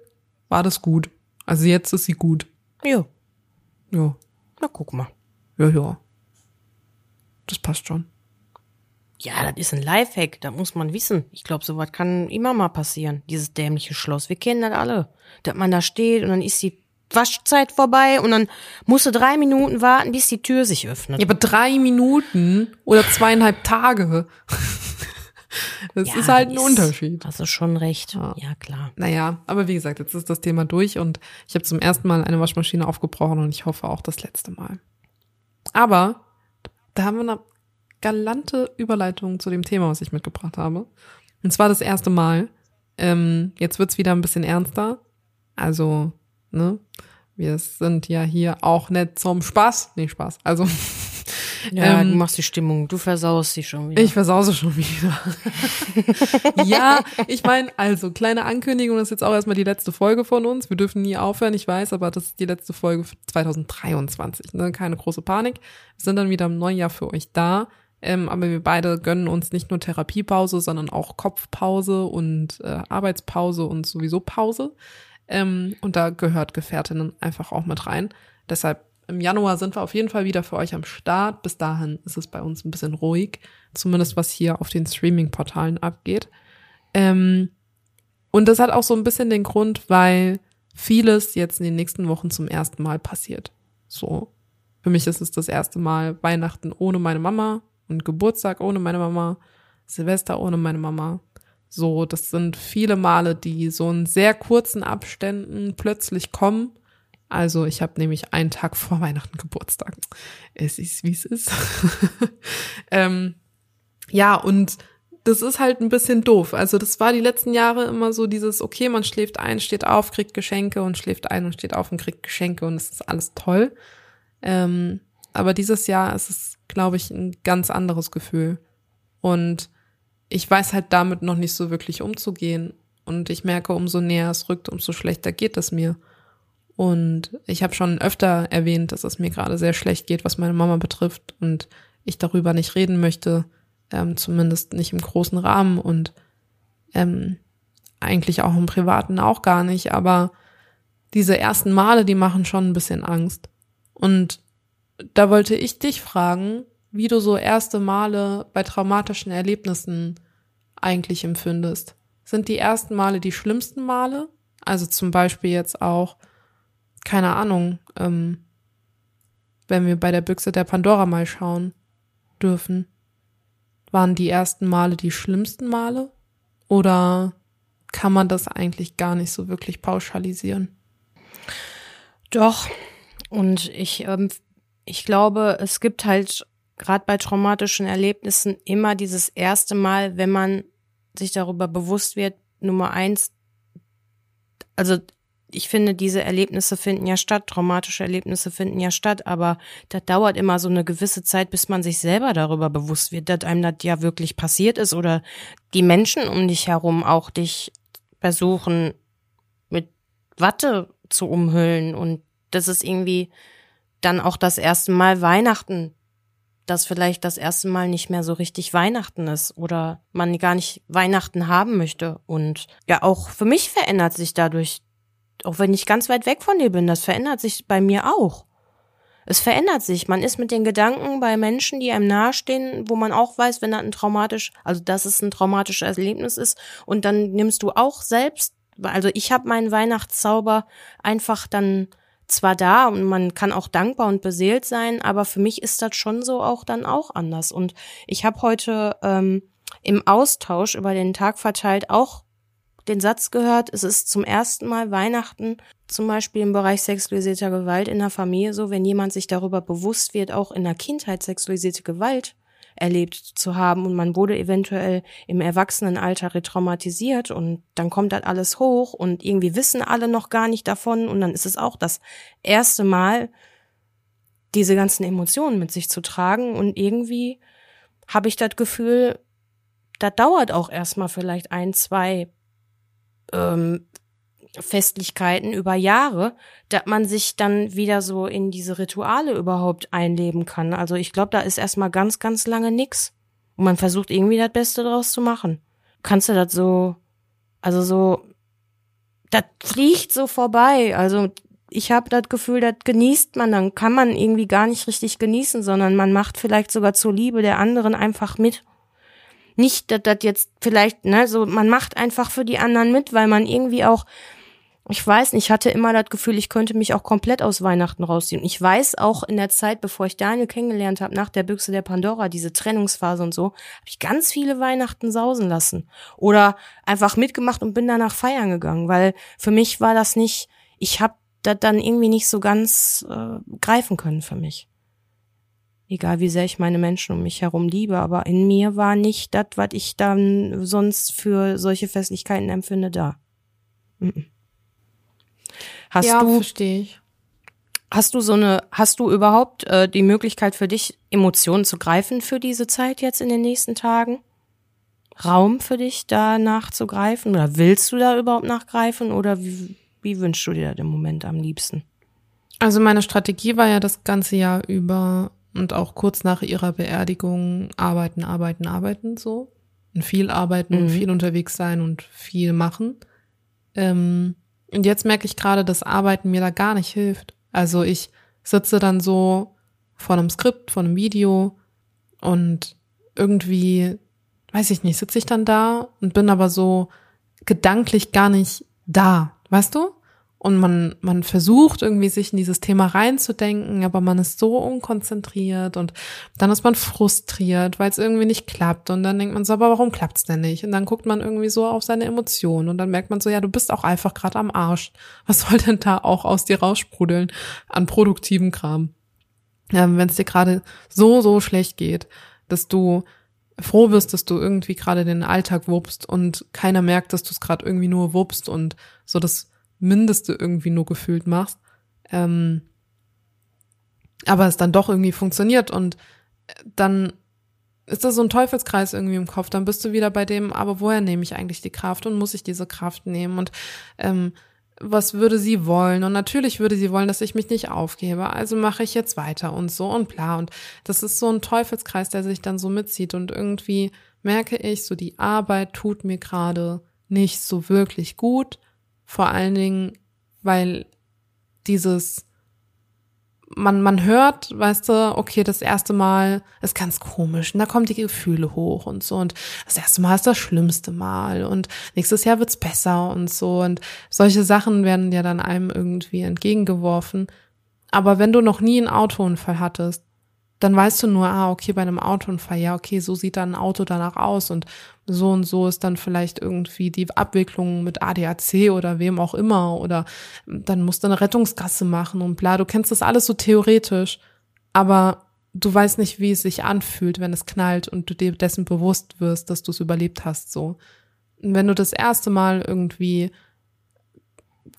[SPEAKER 4] war das gut. Also jetzt ist sie gut.
[SPEAKER 3] Jo,
[SPEAKER 4] Ja,
[SPEAKER 3] na guck mal.
[SPEAKER 4] ja, ja. Das passt schon.
[SPEAKER 3] Ja, das ist ein Lifehack, das muss man wissen. Ich glaube, sowas kann immer mal passieren, dieses dämliche Schloss. Wir kennen das alle. Dass man da steht und dann ist die Waschzeit vorbei und dann musst du drei Minuten warten, bis die Tür sich öffnet.
[SPEAKER 4] Ja, aber drei Minuten oder zweieinhalb Tage. Das
[SPEAKER 3] Ja,
[SPEAKER 4] ist halt ein
[SPEAKER 3] ist-
[SPEAKER 4] Unterschied.
[SPEAKER 3] Hast du schon recht.
[SPEAKER 4] Ja.
[SPEAKER 3] Ja, klar.
[SPEAKER 4] Naja, aber wie gesagt, jetzt ist das Thema durch und ich habe zum ersten Mal eine Waschmaschine aufgebrochen und ich hoffe auch das letzte Mal. Aber da haben wir eine galante Überleitung zu dem Thema, was ich mitgebracht habe. Und zwar das erste Mal. Ähm, jetzt wird's wieder ein bisschen ernster. Also, ne? Wir sind ja hier auch nicht zum Spaß. Nee, Spaß. Also,
[SPEAKER 3] Ja,
[SPEAKER 4] Ähm,
[SPEAKER 3] du machst die Stimmung, du versaust sie schon wieder.
[SPEAKER 4] ich versause schon wieder. ja, ich meine, also kleine Ankündigung, das ist jetzt auch erstmal die letzte Folge von uns. Wir dürfen nie aufhören, ich weiß, aber das ist die letzte Folge für 2023. Ne? Keine große Panik. Wir sind dann wieder im neuen Jahr für euch da. Ähm, aber wir beide gönnen uns nicht nur Therapiepause, sondern auch Kopfpause und äh, Arbeitspause und sowieso Pause. Ähm, und da gehört Gefährtinnen einfach auch mit rein. Deshalb im Januar sind wir auf jeden Fall wieder für euch am Start. Bis dahin ist es bei uns ein bisschen ruhig, zumindest was hier auf den Streaming-Portalen abgeht. Ähm, und das hat auch so ein bisschen den Grund, weil vieles jetzt in den nächsten Wochen zum ersten Mal passiert. So. Für mich ist es das erste Mal Weihnachten ohne meine Mama und Geburtstag ohne meine Mama, Silvester ohne meine Mama. So, das sind viele Male, die so in sehr kurzen Abständen plötzlich kommen. Also ich habe nämlich einen Tag vor Weihnachten Geburtstag. Es ist, wie es ist. ähm, ja, und das ist halt ein bisschen doof. Also das war die letzten Jahre immer so dieses, okay, man schläft ein, steht auf, kriegt Geschenke und schläft ein und steht auf und kriegt Geschenke und es ist alles toll. Ähm, aber dieses Jahr ist es, glaube ich, ein ganz anderes Gefühl. Und ich weiß halt damit noch nicht so wirklich umzugehen. Und ich merke, umso näher es rückt, umso schlechter geht es mir. Und ich habe schon öfter erwähnt, dass es mir gerade sehr schlecht geht, was meine Mama betrifft. Und ich darüber nicht reden möchte, ähm, zumindest nicht im großen Rahmen und ähm, eigentlich auch im privaten auch gar nicht. Aber diese ersten Male, die machen schon ein bisschen Angst. Und da wollte ich dich fragen, wie du so erste Male bei traumatischen Erlebnissen eigentlich empfindest. Sind die ersten Male die schlimmsten Male? Also zum Beispiel jetzt auch, keine Ahnung, ähm, wenn wir bei der Büchse der Pandora mal schauen dürfen. Waren die ersten Male die schlimmsten Male? Oder kann man das eigentlich gar nicht so wirklich pauschalisieren?
[SPEAKER 3] Doch. Und ich, ähm, ich glaube, es gibt halt gerade bei traumatischen Erlebnissen immer dieses erste Mal, wenn man sich darüber bewusst wird, Nummer eins, also ich finde, diese Erlebnisse finden ja statt, traumatische Erlebnisse finden ja statt, aber das dauert immer so eine gewisse Zeit, bis man sich selber darüber bewusst wird, dass einem das ja wirklich passiert ist oder die Menschen um dich herum auch dich versuchen mit Watte zu umhüllen. Und das ist irgendwie dann auch das erste Mal Weihnachten, dass vielleicht das erste Mal nicht mehr so richtig Weihnachten ist oder man gar nicht Weihnachten haben möchte und ja auch für mich verändert sich dadurch auch wenn ich ganz weit weg von dir bin, das verändert sich bei mir auch. Es verändert sich. Man ist mit den Gedanken bei Menschen, die einem nahestehen, wo man auch weiß, wenn das ein traumatisch, also dass es ein traumatisches Erlebnis ist, und dann nimmst du auch selbst, also ich habe meinen Weihnachtszauber einfach dann zwar da und man kann auch dankbar und beseelt sein, aber für mich ist das schon so auch dann auch anders. Und ich habe heute ähm, im Austausch über den Tag verteilt auch den Satz gehört, es ist zum ersten Mal Weihnachten, zum Beispiel im Bereich sexualisierter Gewalt in der Familie so, wenn jemand sich darüber bewusst wird, auch in der Kindheit sexualisierte Gewalt erlebt zu haben. Und man wurde eventuell im Erwachsenenalter retraumatisiert. Und dann kommt das alles hoch. Und irgendwie wissen alle noch gar nicht davon. Und dann ist es auch das erste Mal, diese ganzen Emotionen mit sich zu tragen. Und irgendwie habe ich das Gefühl, da dauert auch erstmal vielleicht ein, zwei ähm, Festlichkeiten über Jahre, dass man sich dann wieder so in diese Rituale überhaupt einleben kann. Also ich glaube, da ist erstmal ganz, ganz lange nix. Und man versucht irgendwie das Beste draus zu machen. Kannst du das so, also so, das fliegt so vorbei. Also ich habe das Gefühl, das genießt man, dann kann man irgendwie gar nicht richtig genießen, sondern man macht vielleicht sogar zur Liebe der anderen einfach mit nicht, dass das jetzt vielleicht, ne, so, man macht einfach für die anderen mit, weil man irgendwie auch, ich weiß nicht, ich hatte immer das Gefühl, ich könnte mich auch komplett aus Weihnachten rausziehen. Ich weiß auch in der Zeit, bevor ich Daniel kennengelernt habe, nach der Büchse der Pandora, diese Trennungsphase und so, habe ich ganz viele Weihnachten sausen lassen. Oder einfach mitgemacht und bin danach feiern gegangen, weil für mich war das nicht, ich habe das dann irgendwie nicht so ganz äh, greifen können für mich. Egal wie sehr ich meine Menschen um mich herum liebe, aber in mir war nicht das, was ich dann sonst für solche Festlichkeiten empfinde, da. Hast
[SPEAKER 4] ja,
[SPEAKER 3] du
[SPEAKER 4] verstehe ich.
[SPEAKER 3] Hast du so eine, hast du überhaupt äh, die Möglichkeit für dich, Emotionen zu greifen für diese Zeit jetzt in den nächsten Tagen? Raum für dich, da nachzugreifen? Oder willst du da überhaupt nachgreifen? Oder wie, wie wünschst du dir das im Moment am liebsten?
[SPEAKER 4] Also meine Strategie war ja das ganze Jahr über und auch kurz nach ihrer Beerdigung arbeiten, arbeiten, arbeiten so. Und viel arbeiten
[SPEAKER 3] Mhm.
[SPEAKER 4] und viel unterwegs sein und viel machen. Ähm, und jetzt merke ich gerade, dass Arbeiten mir da gar nicht hilft. Also ich sitze dann so vor einem Skript, vor einem Video und irgendwie, weiß ich nicht, sitze ich dann da und bin aber so gedanklich gar nicht da, weißt du? Und man, man versucht irgendwie sich in dieses Thema reinzudenken, aber man ist so unkonzentriert und dann ist man frustriert, weil es irgendwie nicht klappt. Und dann denkt man so, aber warum klappt's denn nicht? Und dann guckt man irgendwie so auf seine Emotionen und dann merkt man so, ja, du bist auch einfach gerade am Arsch. Was soll denn da auch aus dir raussprudeln an produktivem Kram? Ähm, Wenn es dir gerade so, so schlecht geht, dass du froh bist, dass du irgendwie gerade den Alltag wuppst und keiner merkt, dass du es gerade irgendwie nur wuppst und so das Mindeste irgendwie nur gefühlt machst. Ähm, aber es dann doch irgendwie funktioniert und dann ist das so ein Teufelskreis irgendwie im Kopf. Dann bist du wieder bei dem, aber woher nehme ich eigentlich die Kraft und muss ich diese Kraft nehmen und ähm, was würde sie wollen? Und natürlich würde sie wollen, dass ich mich nicht aufgebe. Also mache ich jetzt weiter und so und bla. Und das ist so ein Teufelskreis, der sich dann so mitzieht. Und irgendwie merke ich, so die Arbeit tut mir gerade nicht so wirklich gut. Vor allen Dingen, weil dieses man, man hört, weißt du, okay, das erste Mal ist ganz komisch und da kommen die Gefühle hoch und so und das erste Mal ist das schlimmste Mal und nächstes Jahr wird's besser und so und solche Sachen werden ja dann einem irgendwie entgegengeworfen. Aber wenn du noch nie einen Autounfall hattest, dann weißt du nur, ah, okay, bei einem Autounfall, ja, okay, so sieht dann ein Auto danach aus und so und so ist dann vielleicht irgendwie die Abwicklung mit ADAC oder wem auch immer oder dann musst du eine Rettungsgasse machen und bla. Du kennst das alles so theoretisch, aber du weißt nicht, wie es sich anfühlt, wenn es knallt und du dir dessen bewusst wirst, dass du es überlebt hast, so. Wenn du das erste Mal irgendwie,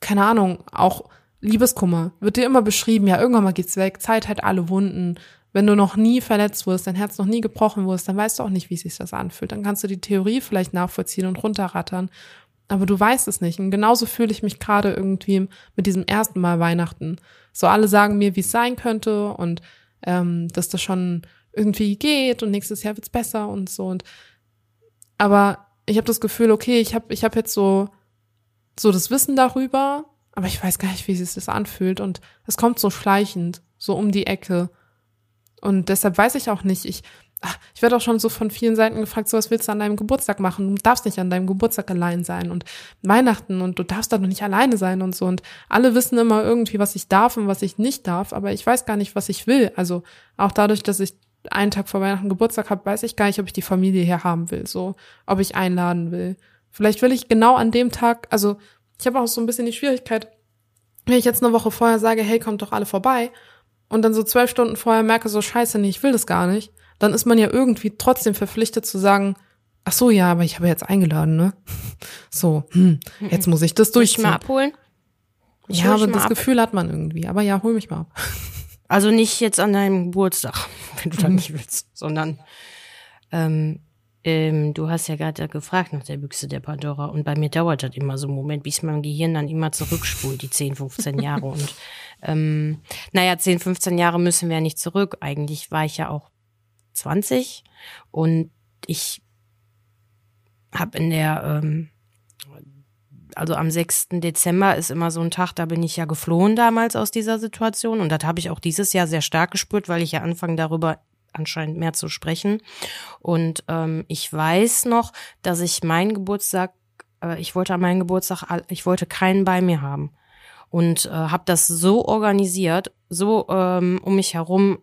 [SPEAKER 4] keine Ahnung, auch Liebeskummer wird dir immer beschrieben, ja, irgendwann mal geht's weg, Zeit hat alle Wunden, wenn du noch nie verletzt wurdest, dein Herz noch nie gebrochen wurdest, dann weißt du auch nicht, wie sich das anfühlt. Dann kannst du die Theorie vielleicht nachvollziehen und runterrattern. Aber du weißt es nicht. Und genauso fühle ich mich gerade irgendwie mit diesem ersten Mal Weihnachten. So alle sagen mir, wie es sein könnte und ähm, dass das schon irgendwie geht und nächstes Jahr wird's besser und so. Und aber ich habe das Gefühl, okay, ich habe ich hab jetzt so so das Wissen darüber, aber ich weiß gar nicht, wie sich das anfühlt und es kommt so schleichend, so um die Ecke. Und deshalb weiß ich auch nicht, ich, ach, ich werde auch schon so von vielen Seiten gefragt, so was willst du an deinem Geburtstag machen? Du darfst nicht an deinem Geburtstag allein sein und Weihnachten und du darfst da noch nicht alleine sein und so. Und alle wissen immer irgendwie, was ich darf und was ich nicht darf, aber ich weiß gar nicht, was ich will. Also auch dadurch, dass ich einen Tag vor Weihnachten Geburtstag habe, weiß ich gar nicht, ob ich die Familie hier haben will, so, ob ich einladen will. Vielleicht will ich genau an dem Tag, also ich habe auch so ein bisschen die Schwierigkeit, wenn ich jetzt eine Woche vorher sage, hey, kommt doch alle vorbei und dann so zwölf Stunden vorher merke, so scheiße, nee, ich will das gar nicht, dann ist man ja irgendwie trotzdem verpflichtet zu sagen, ach so, ja, aber ich habe jetzt eingeladen, ne? So, hm, jetzt muss ich das durchziehen.
[SPEAKER 3] Soll ich mal abholen?
[SPEAKER 4] Ich ja, aber das ab. Gefühl hat man irgendwie. Aber ja, hol mich mal ab.
[SPEAKER 3] Also nicht jetzt an deinem Geburtstag, wenn du da nicht willst, sondern ähm, ähm, du hast ja gerade gefragt nach der Büchse der Pandora und bei mir dauert das immer so einen Moment, bis mein Gehirn dann immer zurückspult, die 10, 15 Jahre und ähm, naja, 10, 15 Jahre müssen wir ja nicht zurück. Eigentlich war ich ja auch 20 und ich habe in der, ähm, also am 6. Dezember ist immer so ein Tag, da bin ich ja geflohen damals aus dieser Situation und das habe ich auch dieses Jahr sehr stark gespürt, weil ich ja anfange darüber anscheinend mehr zu sprechen. Und ähm, ich weiß noch, dass ich meinen Geburtstag, äh, ich wollte an meinem Geburtstag, ich wollte keinen bei mir haben und äh, habe das so organisiert, so ähm, um mich herum,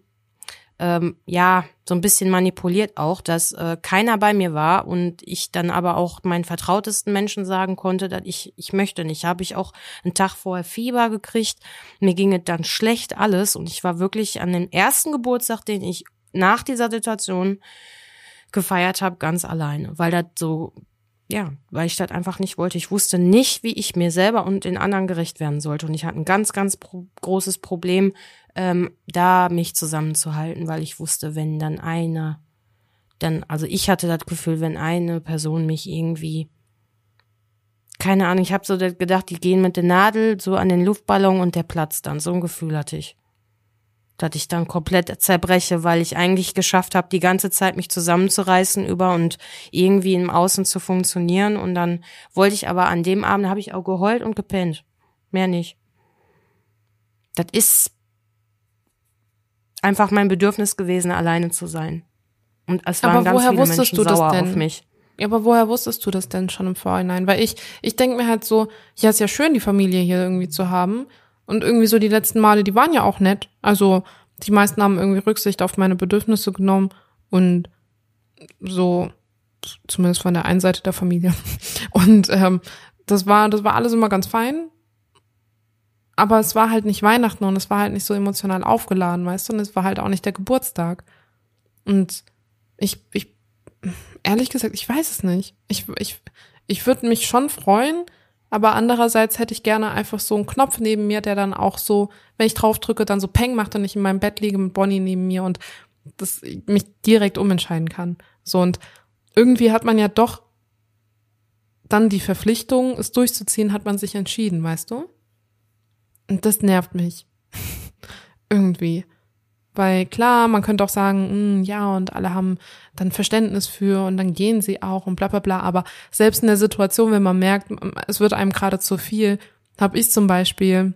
[SPEAKER 3] ähm, ja, so ein bisschen manipuliert auch, dass äh, keiner bei mir war und ich dann aber auch meinen vertrautesten Menschen sagen konnte, dass ich ich möchte nicht. Habe ich auch einen Tag vorher Fieber gekriegt, mir ging es dann schlecht alles und ich war wirklich an dem ersten Geburtstag, den ich nach dieser Situation gefeiert habe, ganz alleine, weil das so ja, weil ich das einfach nicht wollte. Ich wusste nicht, wie ich mir selber und den anderen gerecht werden sollte. Und ich hatte ein ganz, ganz pro großes Problem, ähm, da mich zusammenzuhalten, weil ich wusste, wenn dann einer, dann, also ich hatte das Gefühl, wenn eine Person mich irgendwie, keine Ahnung, ich habe so gedacht, die gehen mit der Nadel so an den Luftballon und der platzt dann. So ein Gefühl hatte ich dass ich dann komplett zerbreche, weil ich eigentlich geschafft habe, die ganze Zeit mich zusammenzureißen über und irgendwie im Außen zu funktionieren. Und dann wollte ich aber an dem Abend habe ich auch geheult und gepennt. Mehr nicht. Das ist einfach mein Bedürfnis gewesen, alleine zu sein. Und es waren
[SPEAKER 4] aber
[SPEAKER 3] ganz
[SPEAKER 4] woher
[SPEAKER 3] viele
[SPEAKER 4] wusstest
[SPEAKER 3] Menschen
[SPEAKER 4] du das
[SPEAKER 3] sauer
[SPEAKER 4] denn?
[SPEAKER 3] auf mich.
[SPEAKER 4] Ja, aber woher wusstest du das denn schon im Vorhinein? Weil ich, ich denke mir halt so, ja, ist ja schön, die Familie hier irgendwie zu haben. Und irgendwie so die letzten Male, die waren ja auch nett. Also die meisten haben irgendwie Rücksicht auf meine Bedürfnisse genommen und so, zumindest von der einen Seite der Familie. Und ähm, das war, das war alles immer ganz fein. Aber es war halt nicht Weihnachten und es war halt nicht so emotional aufgeladen, weißt du? Und es war halt auch nicht der Geburtstag. Und ich, ich, ehrlich gesagt, ich weiß es nicht. Ich, ich, ich würde mich schon freuen, aber andererseits hätte ich gerne einfach so einen Knopf neben mir, der dann auch so, wenn ich drauf drücke, dann so Peng macht und ich in meinem Bett liege mit Bonnie neben mir und das mich direkt umentscheiden kann. So und irgendwie hat man ja doch dann die Verpflichtung, es durchzuziehen, hat man sich entschieden, weißt du? Und das nervt mich. irgendwie. Weil klar, man könnte auch sagen, mh, ja, und alle haben dann Verständnis für und dann gehen sie auch und bla bla bla. Aber selbst in der Situation, wenn man merkt, es wird einem gerade zu viel, habe ich zum Beispiel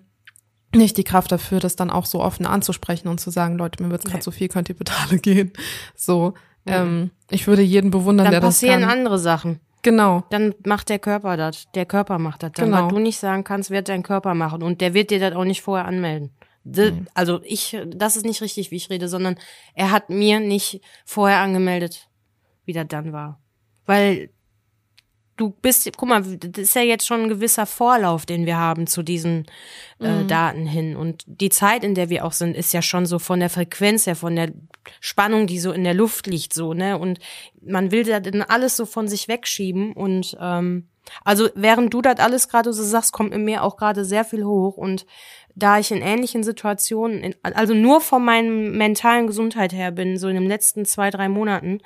[SPEAKER 4] nicht die Kraft dafür, das dann auch so offen anzusprechen und zu sagen, Leute, mir wird's gerade
[SPEAKER 3] Nee.
[SPEAKER 4] so viel, könnt ihr bitte alle gehen. So, ähm, ich würde jeden bewundern,
[SPEAKER 3] Dann
[SPEAKER 4] der das
[SPEAKER 3] passieren
[SPEAKER 4] kann.
[SPEAKER 3] andere Sachen.
[SPEAKER 4] Genau.
[SPEAKER 3] Dann macht der Körper das. Der Körper macht das. Dann,
[SPEAKER 4] Genau.
[SPEAKER 3] was du nicht sagen kannst, wird dein Körper machen. Und der wird dir das auch nicht vorher anmelden. D- Also ich, das ist nicht richtig, wie ich rede, sondern er hat mir nicht vorher angemeldet, wie das dann war. Weil du bist, guck mal, das ist ja jetzt schon ein gewisser Vorlauf, den wir haben zu diesen äh, Daten hin. Und die Zeit, in der wir auch sind, ist ja schon so von der Frequenz her, von der Spannung, die so in der Luft liegt, so, ne? Und man will das dann alles so von sich wegschieben. Und ähm, also während du das alles gerade so sagst, kommt in mir auch gerade sehr viel hoch. Und da ich in ähnlichen Situationen, in, also nur von meinem mentalen Gesundheit her bin, so in den letzten zwei, drei Monaten,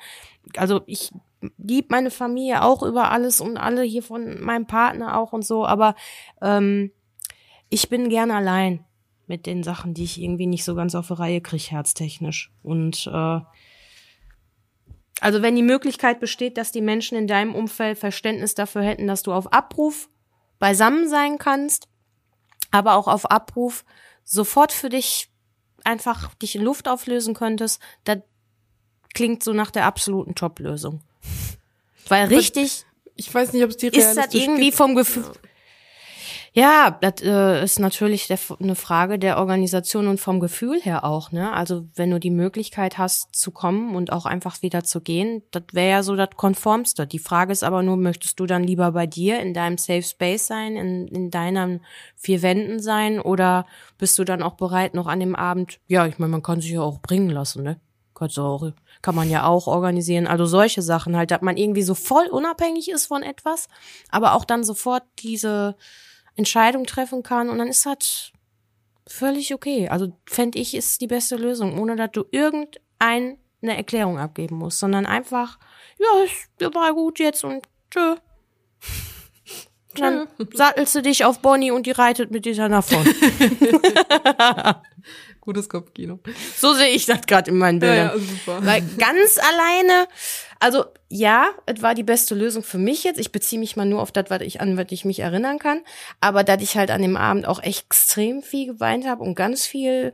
[SPEAKER 3] also ich lieb meine Familie auch über alles und alle hier von meinem Partner auch und so, aber ähm, ich bin gern allein mit den Sachen, die ich irgendwie nicht so ganz auf die Reihe kriege, herztechnisch. Und äh, also wenn die Möglichkeit besteht, dass die Menschen in deinem Umfeld Verständnis dafür hätten, dass du auf Abruf beisammen sein kannst, aber auch auf Abruf sofort für dich einfach dich in Luft auflösen könntest, das klingt so nach der absoluten Top-Lösung. Weil richtig
[SPEAKER 4] Ich weiß nicht, ob es die
[SPEAKER 3] ist das irgendwie
[SPEAKER 4] gibt.
[SPEAKER 3] vom Gefühl. Ja, das äh, ist natürlich der, eine Frage der Organisation und vom Gefühl her auch, ne? Also wenn du die Möglichkeit hast zu kommen und auch einfach wieder zu gehen, das wäre ja so das Konformste. Die Frage ist aber nur, möchtest du dann lieber bei dir in deinem Safe Space sein, in, in deinen vier Wänden sein oder bist du dann auch bereit, noch an dem Abend, ja, ich meine, man kann sich ja auch bringen lassen, ne? Auch, kann man ja auch organisieren. Also solche Sachen halt, dass man irgendwie so voll unabhängig ist von etwas, aber auch dann sofort diese Entscheidung treffen kann und dann ist das völlig okay. Also fände ich, ist die beste Lösung, ohne dass du irgendeine Erklärung abgeben musst, sondern einfach, ja, ist war gut jetzt und tschö. Dann sattelst du dich auf Bonnie und die reitet mit dir dann davon.
[SPEAKER 4] Gutes Kopfkino.
[SPEAKER 3] So sehe ich das gerade in meinen
[SPEAKER 4] Ja,
[SPEAKER 3] Bildern.
[SPEAKER 4] ja, super.
[SPEAKER 3] Weil ganz alleine, also ja, es war die beste Lösung für mich jetzt. Ich beziehe mich mal nur auf das, was ich an was ich mich erinnern kann. Aber dass ich halt an dem Abend auch extrem viel geweint habe und ganz viel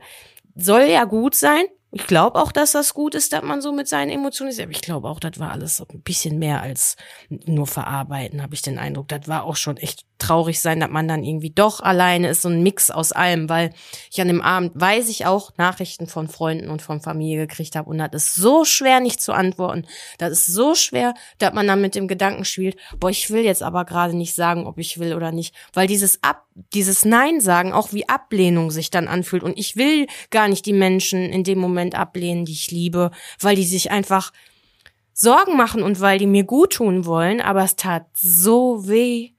[SPEAKER 3] soll ja gut sein. Ich glaube auch, dass das gut ist, dass man so mit seinen Emotionen ist. Aber ich glaube auch, das war alles so ein bisschen mehr als nur verarbeiten, habe ich den Eindruck. Das war auch schon echt traurig sein, dass man dann irgendwie doch alleine ist, so ein Mix aus allem, weil ich an dem Abend weiß ich auch Nachrichten von Freunden und von Familie gekriegt habe und das ist so schwer nicht zu antworten. Das ist so schwer, dass man dann mit dem Gedanken spielt, boah, ich will jetzt aber gerade nicht sagen, ob ich will oder nicht, weil dieses Ab dieses Nein sagen auch wie Ablehnung sich dann anfühlt und ich will gar nicht die Menschen in dem Moment ablehnen, die ich liebe, weil die sich einfach Sorgen machen und weil die mir gut tun wollen, aber es tat so weh.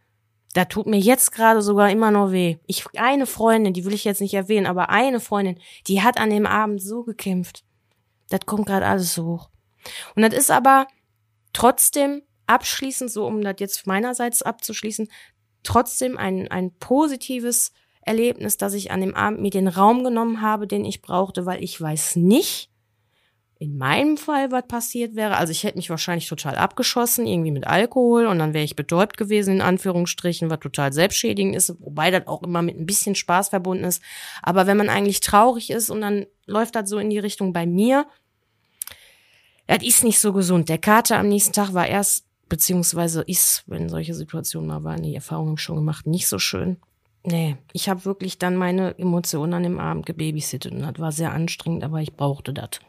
[SPEAKER 3] Da tut mir jetzt gerade sogar immer noch weh. Ich, eine Freundin, die will ich jetzt nicht erwähnen, aber eine Freundin, die hat an dem Abend so gekämpft. Das kommt gerade alles so hoch. Und das ist aber trotzdem abschließend, so um das jetzt meinerseits abzuschließen, trotzdem ein, ein positives Erlebnis, dass ich an dem Abend mir den Raum genommen habe, den ich brauchte, weil ich weiß nicht, in meinem Fall, was passiert wäre. Also ich hätte mich wahrscheinlich total abgeschossen, irgendwie mit Alkohol und dann wäre ich betäubt gewesen, in Anführungsstrichen, was total selbstschädigend ist, wobei das auch immer mit ein bisschen Spaß verbunden ist. Aber wenn man eigentlich traurig ist und dann läuft das so in die Richtung bei mir, das ist nicht so gesund. Der Kater am nächsten Tag war erst, beziehungsweise ist, wenn solche Situationen mal waren, die Erfahrung habe ich schon gemacht, nicht so schön. Nee, ich habe wirklich dann meine Emotionen an dem Abend gebabysittet und das war sehr anstrengend, aber ich brauchte das.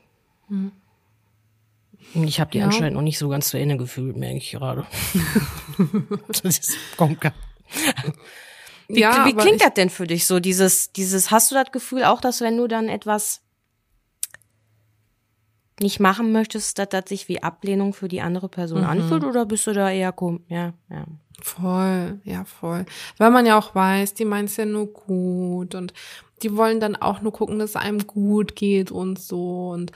[SPEAKER 3] Und ich habe die
[SPEAKER 4] Ja.
[SPEAKER 3] anscheinend noch nicht so ganz zu Ende gefühlt, merke ich gerade. das ist, kommt gar. Wie,
[SPEAKER 4] Ja,
[SPEAKER 3] wie klingt das denn für dich so? Dieses, dieses, hast du das Gefühl auch, dass wenn du dann etwas nicht machen möchtest, dass das sich wie Ablehnung für die andere Person anfühlt oder bist du da eher kom ja, ja.
[SPEAKER 4] Voll, ja, voll. Weil man ja auch weiß, die meint's ja nur gut und die wollen dann auch nur gucken, dass es einem gut geht und so und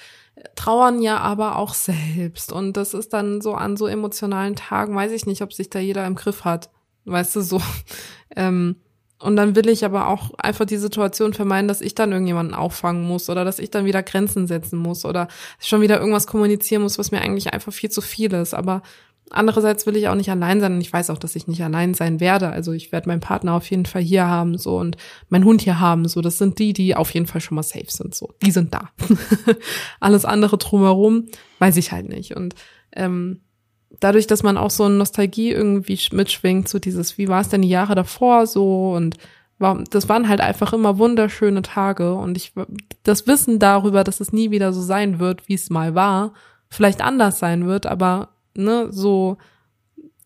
[SPEAKER 4] trauern ja aber auch selbst. Und das ist dann so an so emotionalen Tagen, weiß ich nicht, ob sich da jeder im Griff hat. Weißt du, so. Ähm, und dann will ich aber auch einfach die Situation vermeiden, dass ich dann irgendjemanden auffangen muss oder dass ich dann wieder Grenzen setzen muss oder schon wieder irgendwas kommunizieren muss, was mir eigentlich einfach viel zu viel ist. Aber Andererseits will ich auch nicht allein sein und ich weiß auch, dass ich nicht allein sein werde. Also ich werde meinen Partner auf jeden Fall hier haben so und meinen Hund hier haben so. Das sind die, die auf jeden Fall schon mal safe sind so. Die sind da. Alles andere drumherum weiß ich halt nicht und ähm, dadurch, dass man auch so eine Nostalgie irgendwie mitschwingt, so dieses, wie war es denn die Jahre davor so und das waren halt einfach immer wunderschöne Tage und ich, das Wissen darüber, dass es nie wieder so sein wird, wie es mal war, vielleicht anders sein wird, aber, ne, so,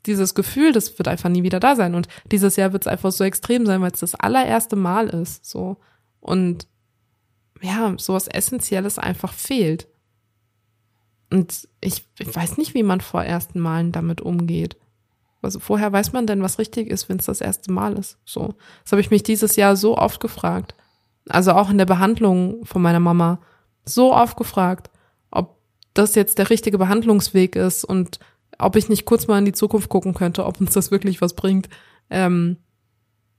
[SPEAKER 4] dieses Gefühl, das wird einfach nie wieder da sein und dieses Jahr wird es einfach so extrem sein, weil es das allererste Mal ist, so. Und, ja, sowas Essentielles einfach fehlt. Und ich, ich weiß nicht, wie man vor ersten Malen damit umgeht. Also vorher weiß man denn, was richtig ist, wenn es das erste Mal ist. So, das habe ich mich dieses Jahr so oft gefragt. Also auch in der Behandlung von meiner Mama so oft gefragt, das jetzt der richtige Behandlungsweg ist und ob ich nicht kurz mal in die Zukunft gucken könnte, ob uns das wirklich was bringt. Ähm,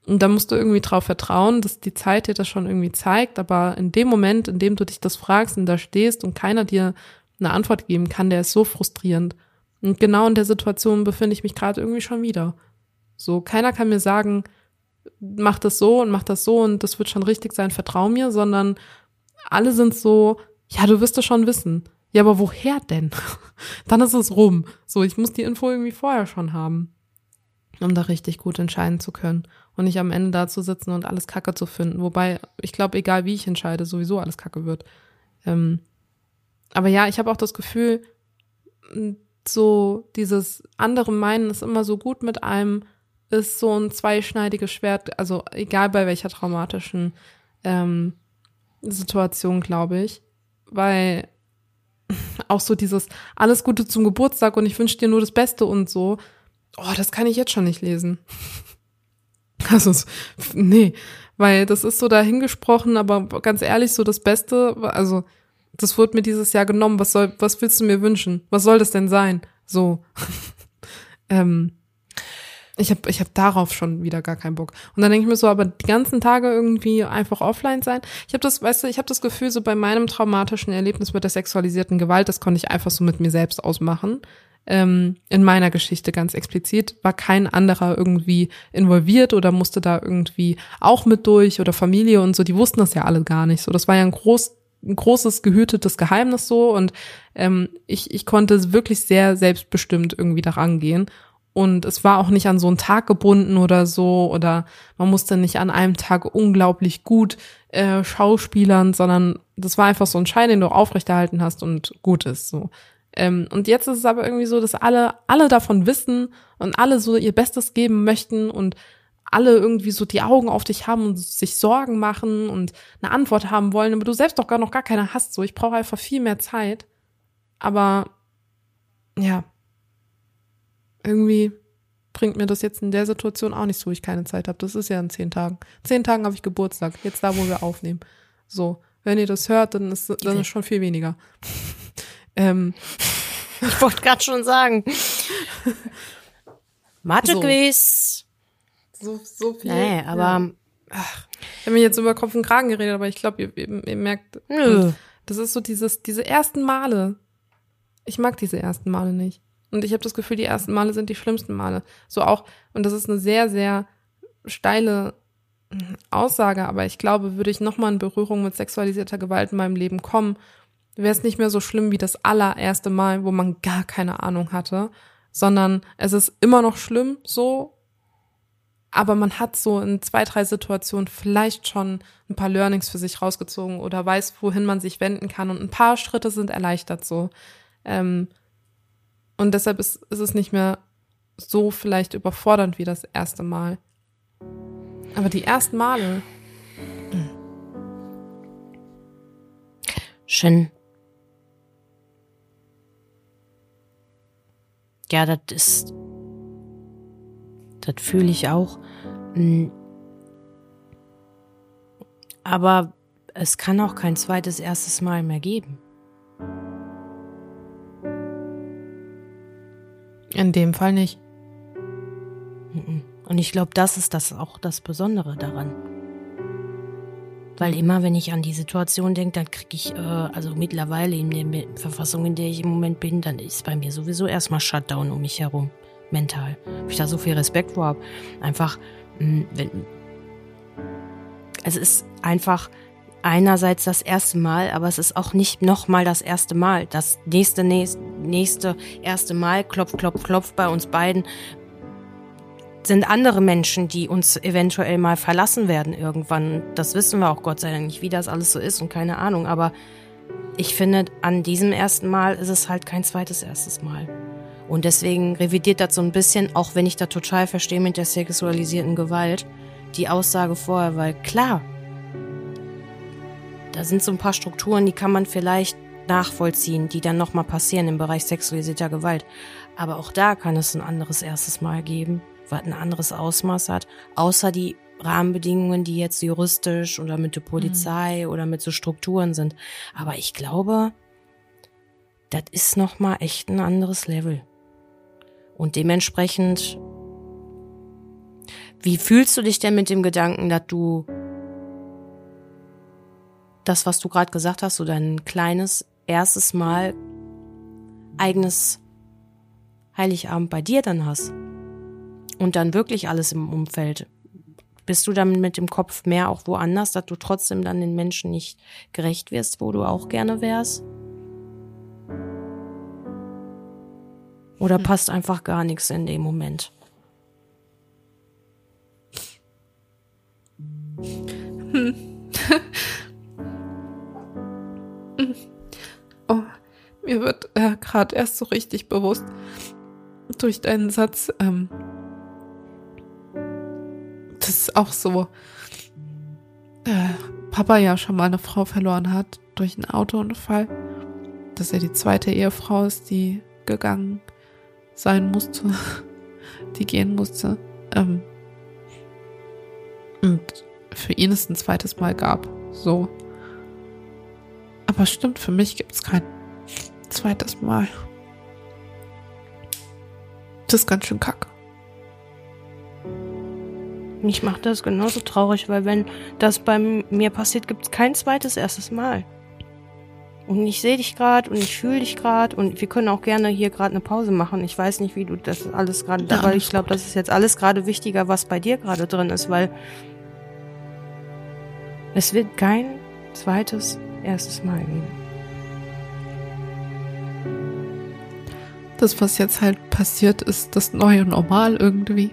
[SPEAKER 4] und da musst du irgendwie drauf vertrauen, dass die Zeit dir das schon irgendwie zeigt. Aber in dem Moment, in dem du dich das fragst und da stehst und keiner dir eine Antwort geben kann, der ist so frustrierend. Und genau in der Situation befinde ich mich gerade irgendwie schon wieder. So, keiner kann mir sagen, mach das so und mach das so und das wird schon richtig sein, vertrau mir, sondern alle sind so, ja, du wirst es schon wissen. Ja, aber woher denn? Dann ist es rum. So, ich muss die Info irgendwie vorher schon haben, um da richtig gut entscheiden zu können und nicht am Ende da zu sitzen und alles Kacke zu finden. Wobei, ich glaube, egal wie ich entscheide, sowieso alles Kacke wird. Ähm, aber ja, ich habe auch das Gefühl, so dieses andere Meinen ist immer so gut mit einem, ist so ein zweischneidiges Schwert, also egal bei welcher traumatischen ähm, Situation, glaube ich. Weil auch so dieses alles Gute zum Geburtstag und ich wünsche dir nur das Beste und so, oh, das kann ich jetzt schon nicht lesen. Also, nee, weil das ist so dahingesprochen, aber ganz ehrlich, so das Beste, also das wurde mir dieses Jahr genommen. Was soll, was willst du mir wünschen? Was soll das denn sein? So. ähm, ich habe ich hab darauf schon wieder gar keinen Bock. Und dann denke ich mir so, aber die ganzen Tage irgendwie einfach offline sein. Ich habe das, weißt du, ich habe das Gefühl, so bei meinem traumatischen Erlebnis mit der sexualisierten Gewalt, das konnte ich einfach so mit mir selbst ausmachen. Ähm, in meiner Geschichte ganz explizit war kein anderer irgendwie involviert oder musste da irgendwie auch mit durch oder Familie und so. Die wussten das ja alle gar nicht. So, das war ja ein groß ein großes gehütetes Geheimnis so und ähm, ich, ich konnte wirklich sehr selbstbestimmt irgendwie daran gehen. Und es war auch nicht an so einen Tag gebunden oder so, oder man musste nicht an einem Tag unglaublich gut äh, schauspielern, sondern das war einfach so ein Schein, den du aufrechterhalten hast und gut ist so. Ähm, und jetzt ist es aber irgendwie so, dass alle, alle davon wissen und alle so ihr Bestes geben möchten und alle irgendwie so die Augen auf dich haben und sich Sorgen machen und eine Antwort haben wollen, aber du selbst doch gar noch gar keine hast. So, ich brauche einfach viel mehr Zeit. Aber ja, irgendwie bringt mir das jetzt in der Situation auch nicht so, ich keine Zeit habe. Das ist ja in zehn Tagen. Zehn Tagen habe ich Geburtstag. Jetzt da, wo wir aufnehmen. So, wenn ihr das hört, dann ist dann ist schon viel weniger. ähm,
[SPEAKER 3] ich wollte gerade schon sagen. Mathe-Quiz.
[SPEAKER 4] So so, so viel.
[SPEAKER 3] Nee, aber.
[SPEAKER 4] Ja. Ach, ich habe mir jetzt über Kopf und Kragen geredet, aber ich glaube, ihr, ihr, ihr, merkt,
[SPEAKER 3] Nö.
[SPEAKER 4] das ist so dieses, diese ersten Male. Ich mag diese ersten Male nicht. Und ich habe das Gefühl, die ersten Male sind die schlimmsten Male. So auch, und das ist eine sehr, sehr steile Aussage, aber ich glaube, würde ich nochmal in Berührung mit sexualisierter Gewalt in meinem Leben kommen, wäre es nicht mehr so schlimm wie das allererste Mal, wo man gar keine Ahnung hatte, sondern es ist immer noch schlimm so aber man hat so in zwei, drei Situationen vielleicht schon ein paar Learnings für sich rausgezogen oder weiß, wohin man sich wenden kann und ein paar Schritte sind erleichtert so. Ähm, und deshalb ist, ist es nicht mehr so vielleicht überfordernd wie das erste Mal. Aber die ersten Male.
[SPEAKER 3] Schön. Ja, das ist das fühle ich auch. Hm. Aber es kann auch kein zweites, erstes Mal mehr geben.
[SPEAKER 4] In dem Fall nicht.
[SPEAKER 3] Und ich glaube, das ist das auch das Besondere daran. Weil immer, wenn ich an die Situation denke, dann kriege ich, äh, also mittlerweile in der Verfassung, in der ich im Moment bin, dann ist bei mir sowieso erstmal Shutdown um mich herum, mental. Weil ich da so viel Respekt vor habe. Einfach, mh, wenn, es ist einfach einerseits das erste Mal, aber es ist auch nicht nochmal das erste Mal. Das nächste, nächste, nächste erste Mal, klopf, klopf, klopf bei uns beiden, sind andere Menschen, die uns eventuell mal verlassen werden irgendwann. Das wissen wir auch Gott sei Dank nicht, wie das alles so ist und keine Ahnung. Aber ich finde, an diesem ersten Mal ist es halt kein zweites erstes Mal. Und deswegen revidiert das so ein bisschen, auch wenn ich da total verstehe mit der sexualisierten Gewalt, die Aussage vorher, weil klar, da sind so ein paar Strukturen, die kann man vielleicht nachvollziehen, die dann nochmal passieren im Bereich sexualisierter Gewalt. Aber auch da kann es ein anderes erstes Mal geben was ein anderes Ausmaß hat, außer die Rahmenbedingungen, die jetzt juristisch oder mit der Polizei mhm. oder mit so Strukturen sind. Aber ich glaube, das ist noch mal echt ein anderes Level. Und dementsprechend, wie fühlst du dich denn mit dem Gedanken, dass du das, was du gerade gesagt hast, so dein kleines erstes Mal eigenes Heiligabend bei dir dann hast? und dann wirklich alles im Umfeld. Bist du dann mit dem Kopf mehr auch woanders, dass du trotzdem dann den Menschen nicht gerecht wirst, wo du auch gerne wärst? Oder hm. passt einfach gar nichts in dem Moment?
[SPEAKER 4] Hm. Mir wird äh, gerade erst so richtig bewusst durch deinen Satz, ähm, ist auch so, äh, Papa ja schon mal eine Frau verloren hat durch einen Autounfall, dass er die zweite Ehefrau ist, die gegangen sein musste, die gehen musste. Ähm, und für ihn es ein zweites Mal gab. So. Aber stimmt, für mich gibt es kein zweites Mal. Das ist ganz schön kacke.
[SPEAKER 3] Mich macht das genauso traurig, weil wenn das bei mir passiert, gibt es kein zweites erstes Mal. Und ich sehe dich gerade und ich fühle dich gerade und wir können auch gerne hier gerade eine Pause machen. Ich weiß nicht, wie du das alles gerade, ja, aber ich glaube, das ist jetzt alles gerade wichtiger, was bei dir gerade drin ist, weil es wird kein zweites erstes Mal geben.
[SPEAKER 4] Das, was jetzt halt passiert, ist das neue Normal irgendwie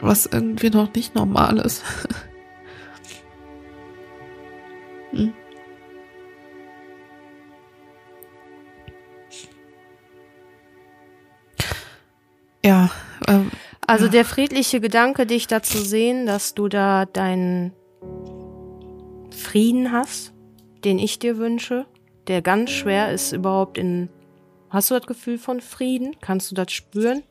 [SPEAKER 4] was irgendwie noch nicht normal ist. hm. Ja. Ähm,
[SPEAKER 3] also ja. der friedliche Gedanke, dich da zu sehen, dass du da deinen Frieden hast, den ich dir wünsche, der ganz schwer ist überhaupt in. Hast du das Gefühl von Frieden? Kannst du das spüren?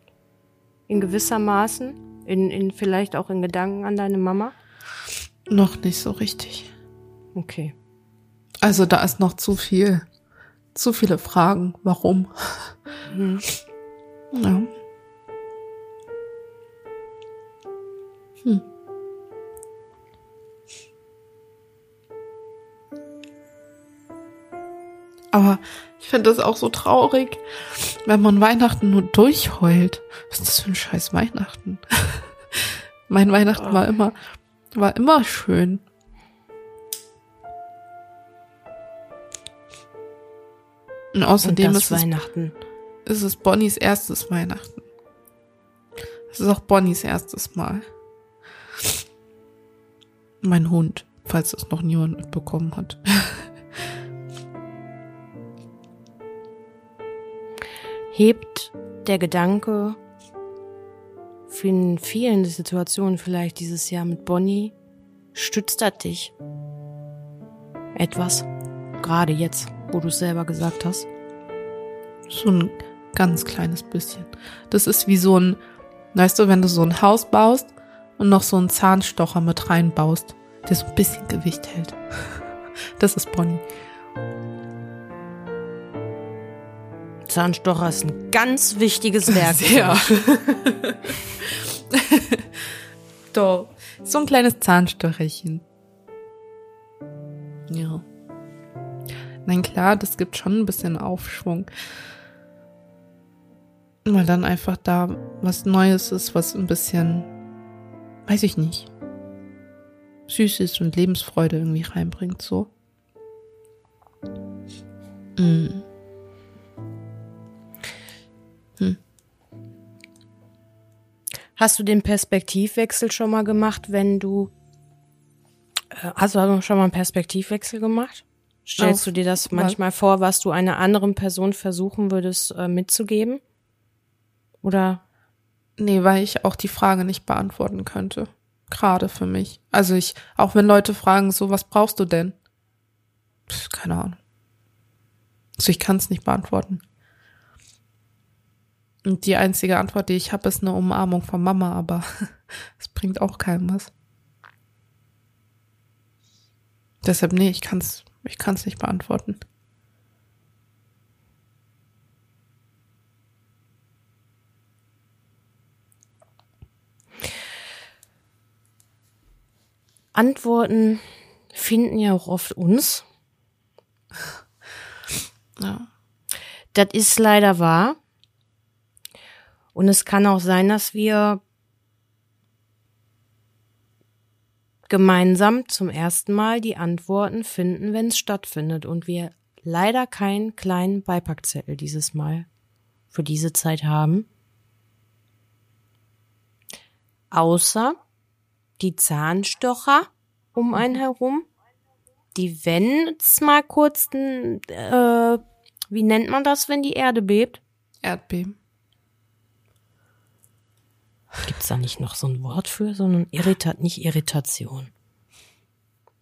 [SPEAKER 3] In gewisser Maßen? In, in vielleicht auch in Gedanken an deine Mama?
[SPEAKER 4] Noch nicht so richtig.
[SPEAKER 3] Okay.
[SPEAKER 4] Also da ist noch zu viel, zu viele Fragen. Warum? Mhm. Ja. Hm. Aber ich finde das auch so traurig, wenn man Weihnachten nur durchheult. Was ist das für ein scheiß Weihnachten? mein Weihnachten war immer, war immer schön. Und außerdem Und ist,
[SPEAKER 3] Weihnachten.
[SPEAKER 4] Es, ist es Bonnies erstes Weihnachten. Es ist auch Bonnies erstes Mal. Mein Hund, falls das noch niemand mitbekommen hat.
[SPEAKER 3] hebt der Gedanke in vielen Situationen vielleicht dieses Jahr mit Bonnie, stützt er dich etwas, gerade jetzt, wo du es selber gesagt hast?
[SPEAKER 4] So ein ganz kleines bisschen. Das ist wie so ein, weißt du, wenn du so ein Haus baust und noch so einen Zahnstocher mit reinbaust, der so ein bisschen Gewicht hält. Das ist Bonnie.
[SPEAKER 3] Zahnstocher ist ein ganz wichtiges Werk.
[SPEAKER 4] Sehr. Doch. So ein kleines Zahnstocherchen. Ja. Nein, klar, das gibt schon ein bisschen Aufschwung. Weil dann einfach da was Neues ist, was ein bisschen, weiß ich nicht, Süßes und Lebensfreude irgendwie reinbringt, so. Mm.
[SPEAKER 3] Hast du den Perspektivwechsel schon mal gemacht, wenn du äh, Hast du schon mal einen Perspektivwechsel gemacht? Stellst Auf, du dir das manchmal was? vor, was du einer anderen Person versuchen würdest äh, mitzugeben? Oder?
[SPEAKER 4] Nee, weil ich auch die Frage nicht beantworten könnte. Gerade für mich. Also ich, auch wenn Leute fragen, so, was brauchst du denn? Pff, keine Ahnung. Also ich kann es nicht beantworten. Und die einzige Antwort, die ich habe, ist eine Umarmung von Mama, aber es bringt auch keinem was. Deshalb, nee, ich kann's, ich kann's nicht beantworten.
[SPEAKER 3] Antworten finden ja auch oft uns.
[SPEAKER 4] Ja.
[SPEAKER 3] Das ist leider wahr. Und es kann auch sein, dass wir gemeinsam zum ersten Mal die Antworten finden, wenn es stattfindet und wir leider keinen kleinen Beipackzettel dieses Mal für diese Zeit haben. Außer die Zahnstocher um einen herum, die wenn es mal kurz, äh, wie nennt man das, wenn die Erde bebt?
[SPEAKER 4] Erdbeben.
[SPEAKER 3] Gibt's da nicht noch so ein Wort für, sondern Irritat, nicht Irritation?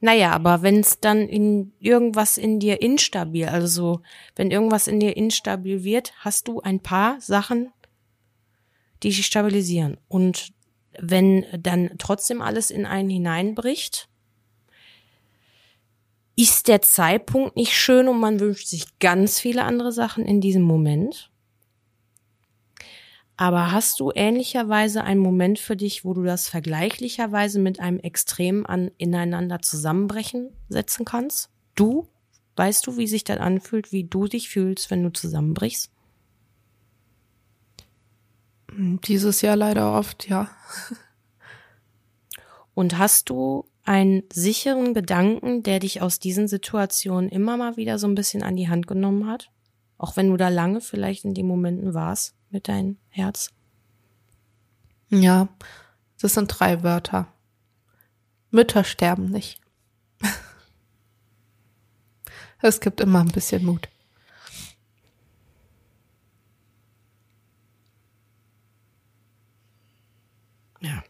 [SPEAKER 3] Naja, aber wenn es dann in irgendwas in dir instabil, also so, wenn irgendwas in dir instabil wird, hast du ein paar Sachen, die dich stabilisieren. Und wenn dann trotzdem alles in einen hineinbricht, ist der Zeitpunkt nicht schön und man wünscht sich ganz viele andere Sachen in diesem Moment. Aber hast du ähnlicherweise einen Moment für dich, wo du das vergleichlicherweise mit einem Extrem an ineinander zusammenbrechen setzen kannst? Du? Weißt du, wie sich das anfühlt, wie du dich fühlst, wenn du zusammenbrichst?
[SPEAKER 4] Dieses Jahr leider oft, ja.
[SPEAKER 3] Und hast du einen sicheren Gedanken, der dich aus diesen Situationen immer mal wieder so ein bisschen an die Hand genommen hat? Auch wenn du da lange vielleicht in den Momenten warst? Mit deinem Herz?
[SPEAKER 4] Ja, das sind drei Wörter. Mütter sterben nicht. Es gibt immer ein bisschen Mut.
[SPEAKER 3] Ja.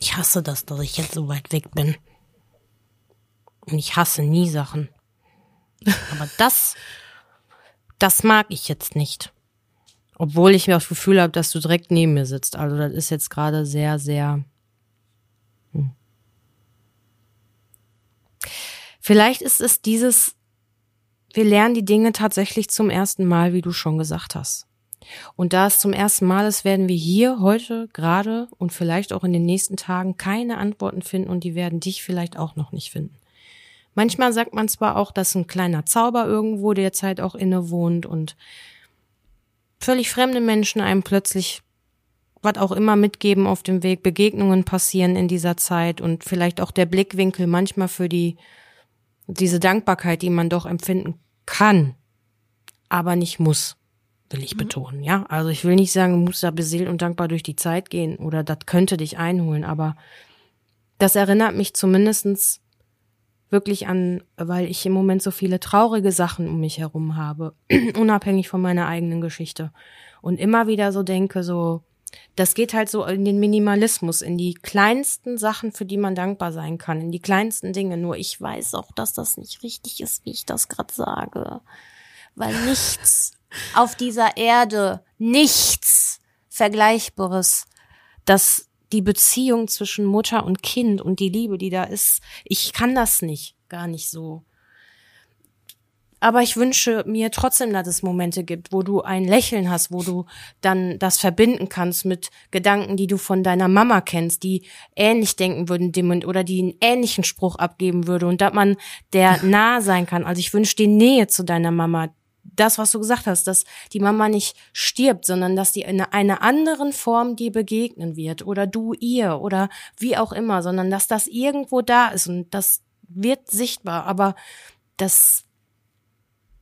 [SPEAKER 3] Ich hasse das, dass ich jetzt so weit weg bin. Und ich hasse nie Sachen. Aber das, das mag ich jetzt nicht. Obwohl ich mir das Gefühl habe, dass du direkt neben mir sitzt. Also das ist jetzt gerade sehr, sehr. Hm. Vielleicht ist es dieses, wir lernen die Dinge tatsächlich zum ersten Mal, wie du schon gesagt hast. Und da es zum ersten Mal ist, werden wir hier heute gerade und vielleicht auch in den nächsten Tagen keine Antworten finden und die werden dich vielleicht auch noch nicht finden. Manchmal sagt man zwar auch, dass ein kleiner Zauber irgendwo derzeit auch innewohnt und völlig fremde Menschen einem plötzlich was auch immer mitgeben auf dem Weg, Begegnungen passieren in dieser Zeit und vielleicht auch der Blickwinkel manchmal für die, diese Dankbarkeit, die man doch empfinden kann, aber nicht muss, will ich mhm. betonen, ja. Also ich will nicht sagen, du musst da beseelt und dankbar durch die Zeit gehen oder das könnte dich einholen, aber das erinnert mich zumindestens wirklich an, weil ich im Moment so viele traurige Sachen um mich herum habe, unabhängig von meiner eigenen Geschichte. Und immer wieder so denke, so, das geht halt so in den Minimalismus, in die kleinsten Sachen, für die man dankbar sein kann, in die kleinsten Dinge. Nur ich weiß auch, dass das nicht richtig ist, wie ich das gerade sage. Weil nichts auf dieser Erde, nichts Vergleichbares, das die Beziehung zwischen Mutter und Kind und die Liebe, die da ist, ich kann das nicht, gar nicht so Aber ich wünsche mir trotzdem, dass es Momente gibt, wo du ein Lächeln hast, wo du dann das verbinden kannst mit Gedanken, die du von deiner Mama kennst, die ähnlich denken würden dem oder die einen ähnlichen Spruch abgeben würde und dass man der nah sein kann. Also ich wünsche die Nähe zu deiner Mama. Das, was du gesagt hast, dass die Mama nicht stirbt, sondern dass die in einer anderen Form dir begegnen wird oder du ihr oder wie auch immer, sondern dass das irgendwo da ist und das wird sichtbar. Aber das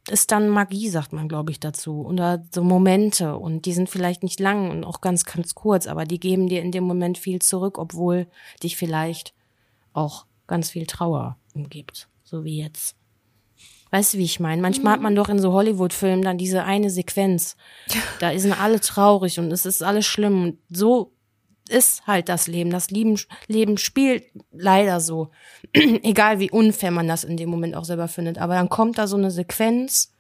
[SPEAKER 3] ist dann Magie, sagt man, glaube ich, dazu. Oder so Momente. Und die sind vielleicht nicht lang und auch ganz, ganz kurz, aber die geben dir in dem Moment viel zurück, obwohl dich vielleicht auch ganz viel Trauer umgibt. So wie jetzt. Weißt du, wie ich meine? Manchmal hat man doch in so Hollywood-Filmen dann diese eine Sequenz. Da sind alle traurig und es ist alles schlimm. Und so ist halt das Leben. Das Leben, Leben spielt leider so. Egal wie unfair man das in dem Moment auch selber findet. Aber dann kommt da so eine Sequenz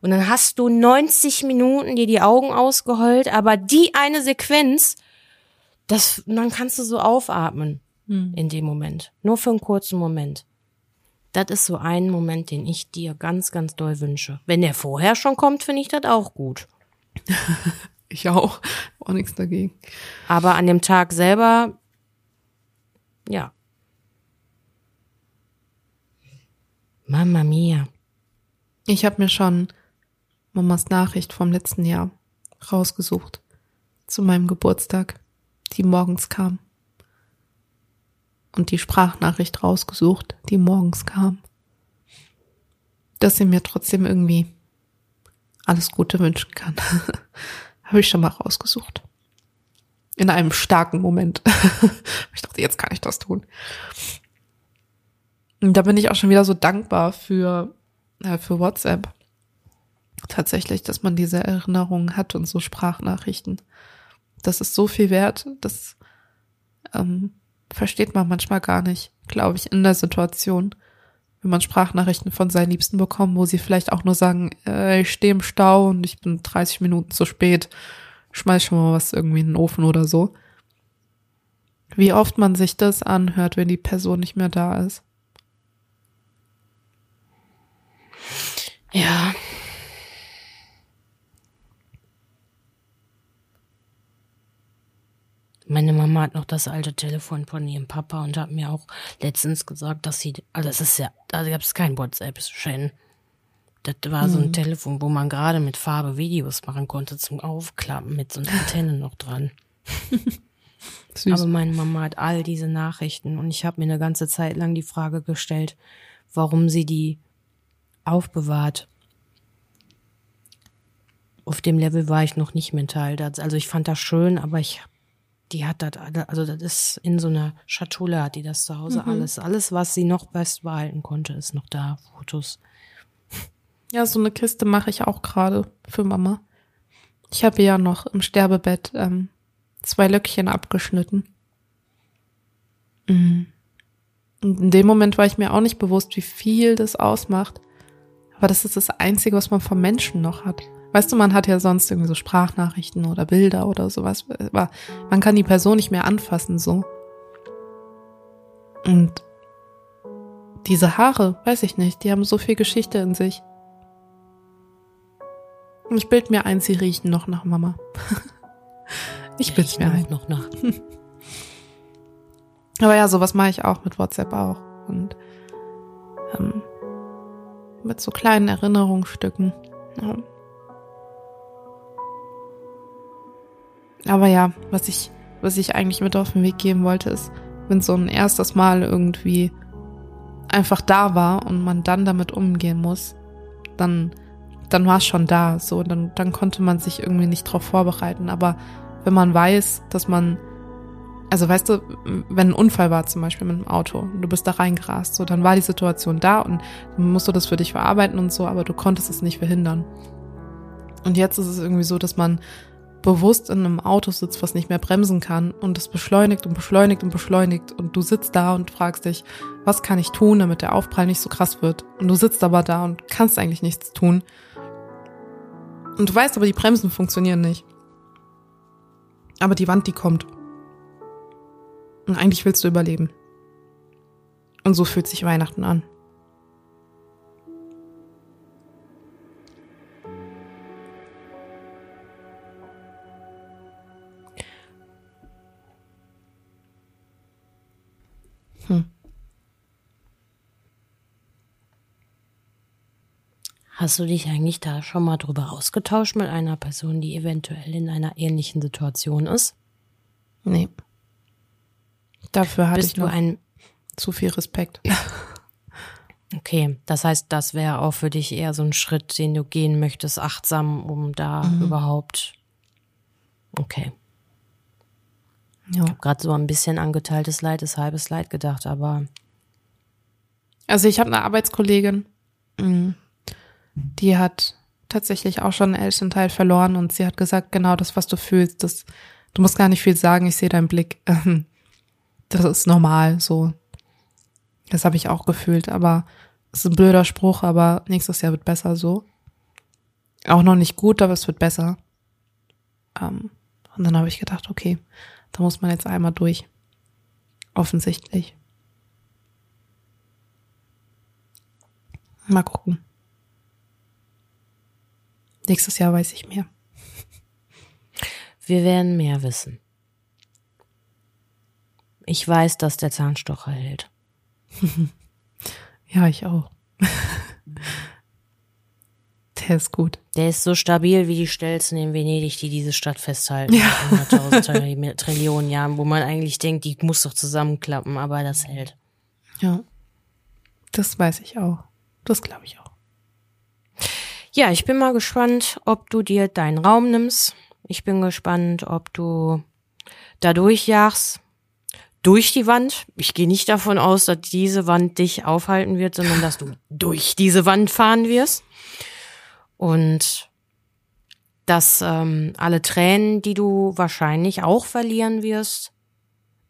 [SPEAKER 3] und dann hast du 90 Minuten dir die Augen ausgeheult, aber die eine Sequenz, das, dann kannst du so aufatmen hm. in dem Moment. Nur für einen kurzen Moment. Das ist so ein Moment, den ich dir ganz, ganz doll wünsche. Wenn der vorher schon kommt, finde ich das auch gut.
[SPEAKER 4] Ich auch. Auch nichts dagegen.
[SPEAKER 3] Aber an dem Tag selber, ja. Mama mia.
[SPEAKER 4] Ich habe mir schon Mamas Nachricht vom letzten Jahr rausgesucht. Zu meinem Geburtstag, die morgens kam. Und die Sprachnachricht rausgesucht, die morgens kam. Dass sie mir trotzdem irgendwie alles Gute wünschen kann. Habe ich schon mal rausgesucht. In einem starken Moment. ich dachte, jetzt kann ich das tun. Und da bin ich auch schon wieder so dankbar für, äh, für WhatsApp. Tatsächlich, dass man diese Erinnerungen hat und so Sprachnachrichten. Das ist so viel wert, das ähm, versteht man manchmal gar nicht, glaube ich, in der Situation, wenn man Sprachnachrichten von seinen Liebsten bekommt, wo sie vielleicht auch nur sagen, äh, ich stehe im Stau und ich bin 30 Minuten zu spät, schmeiß schon mal was irgendwie in den Ofen oder so. Wie oft man sich das anhört, wenn die Person nicht mehr da ist.
[SPEAKER 3] Ja, Meine Mama hat noch das alte Telefon von ihrem Papa und hat mir auch letztens gesagt, dass sie, also das ist ja, da gab es kein WhatsApp, Shen. Das war mhm. so ein mhm. Telefon, wo man gerade mit Farbe Videos machen konnte zum Aufklappen mit so einer Antenne noch dran. Aber meine Mama hat all diese Nachrichten und ich habe mir eine ganze Zeit lang die Frage gestellt, warum sie die aufbewahrt. Auf dem Level war ich noch nicht mental. Also ich fand das schön, aber ich die hat das, also das ist in so einer Schatulle hat die das zu Hause mhm. alles. Alles, was sie noch best behalten konnte, ist noch da. Fotos.
[SPEAKER 4] Ja, so eine Kiste mache ich auch gerade für Mama. Ich habe ja noch im Sterbebett ähm, zwei Löckchen abgeschnitten. Mhm. Und in dem Moment war ich mir auch nicht bewusst, wie viel das ausmacht. Aber das ist das Einzige, was man vom Menschen noch hat. Weißt du, man hat ja sonst irgendwie so Sprachnachrichten oder Bilder oder sowas, aber man kann die Person nicht mehr anfassen so. Und diese Haare, weiß ich nicht, die haben so viel Geschichte in sich. Ich bild mir ein, sie riechen noch nach Mama. ich bild's mir ein.
[SPEAKER 3] Noch nach.
[SPEAKER 4] Aber ja, sowas mache ich auch mit WhatsApp auch. Und ähm, mit so kleinen Erinnerungsstücken. Ja. Aber ja, was ich, was ich eigentlich mit auf den Weg geben wollte, ist, wenn so ein erstes Mal irgendwie einfach da war und man dann damit umgehen muss, dann, dann war es schon da, so, dann, dann konnte man sich irgendwie nicht drauf vorbereiten. Aber wenn man weiß, dass man, also weißt du, wenn ein Unfall war zum Beispiel mit einem Auto und du bist da reingerast, so, dann war die Situation da und dann musst du das für dich verarbeiten und so, aber du konntest es nicht verhindern. Und jetzt ist es irgendwie so, dass man bewusst in einem Auto sitzt, was nicht mehr bremsen kann und es beschleunigt und beschleunigt und beschleunigt und du sitzt da und fragst dich, was kann ich tun, damit der Aufprall nicht so krass wird? Und du sitzt aber da und kannst eigentlich nichts tun. Und du weißt aber, die Bremsen funktionieren nicht. Aber die Wand, die kommt. Und eigentlich willst du überleben. Und so fühlt sich Weihnachten an. Hm.
[SPEAKER 3] Hast du dich eigentlich da schon mal drüber ausgetauscht mit einer Person, die eventuell in einer ähnlichen Situation ist?
[SPEAKER 4] Nee. Dafür hatte
[SPEAKER 3] Bist
[SPEAKER 4] ich
[SPEAKER 3] du
[SPEAKER 4] noch
[SPEAKER 3] ein
[SPEAKER 4] zu viel Respekt.
[SPEAKER 3] Okay, das heißt, das wäre auch für dich eher so ein Schritt, den du gehen möchtest, achtsam, um da
[SPEAKER 4] Mhm.
[SPEAKER 3] überhaupt. Okay.
[SPEAKER 4] Ja.
[SPEAKER 3] Ich habe gerade so ein bisschen angeteiltes Leid ist halbes Leid gedacht, aber
[SPEAKER 4] Also ich habe eine Arbeitskollegin, mm, die hat tatsächlich auch schon einen Elternteil verloren und sie hat gesagt, genau das, was du fühlst, das, du musst gar nicht viel sagen, ich sehe deinen Blick. Das ist normal, so. Das habe ich auch gefühlt, aber es ist ein blöder Spruch, aber nächstes Jahr wird besser so. Auch noch nicht gut, aber es wird besser. Ähm, und dann habe ich gedacht, okay, da muss man jetzt einmal durch. Offensichtlich. Mal gucken. Nächstes Jahr weiß ich mehr.
[SPEAKER 3] wir werden mehr wissen. Ich weiß, dass der Zahnstocher hält.
[SPEAKER 4] Ja, ich auch. Der ist gut.
[SPEAKER 3] Der ist so stabil wie die Stelzen in Venedig, die diese Stadt festhalten. Ja. 100.000 Tri- Trillionen Jahren, wo man eigentlich denkt, die muss doch zusammenklappen, aber das hält.
[SPEAKER 4] Ja. Das weiß ich auch. Das glaube ich auch.
[SPEAKER 3] Ja, ich bin mal gespannt, ob du dir deinen Raum nimmst. Ich bin gespannt, ob du da durchjagst. Durch die Wand. Ich gehe nicht davon aus, dass diese Wand dich aufhalten wird, sondern dass du durch diese Wand fahren wirst. Und dass ähm, alle Tränen, die du wahrscheinlich auch verlieren wirst,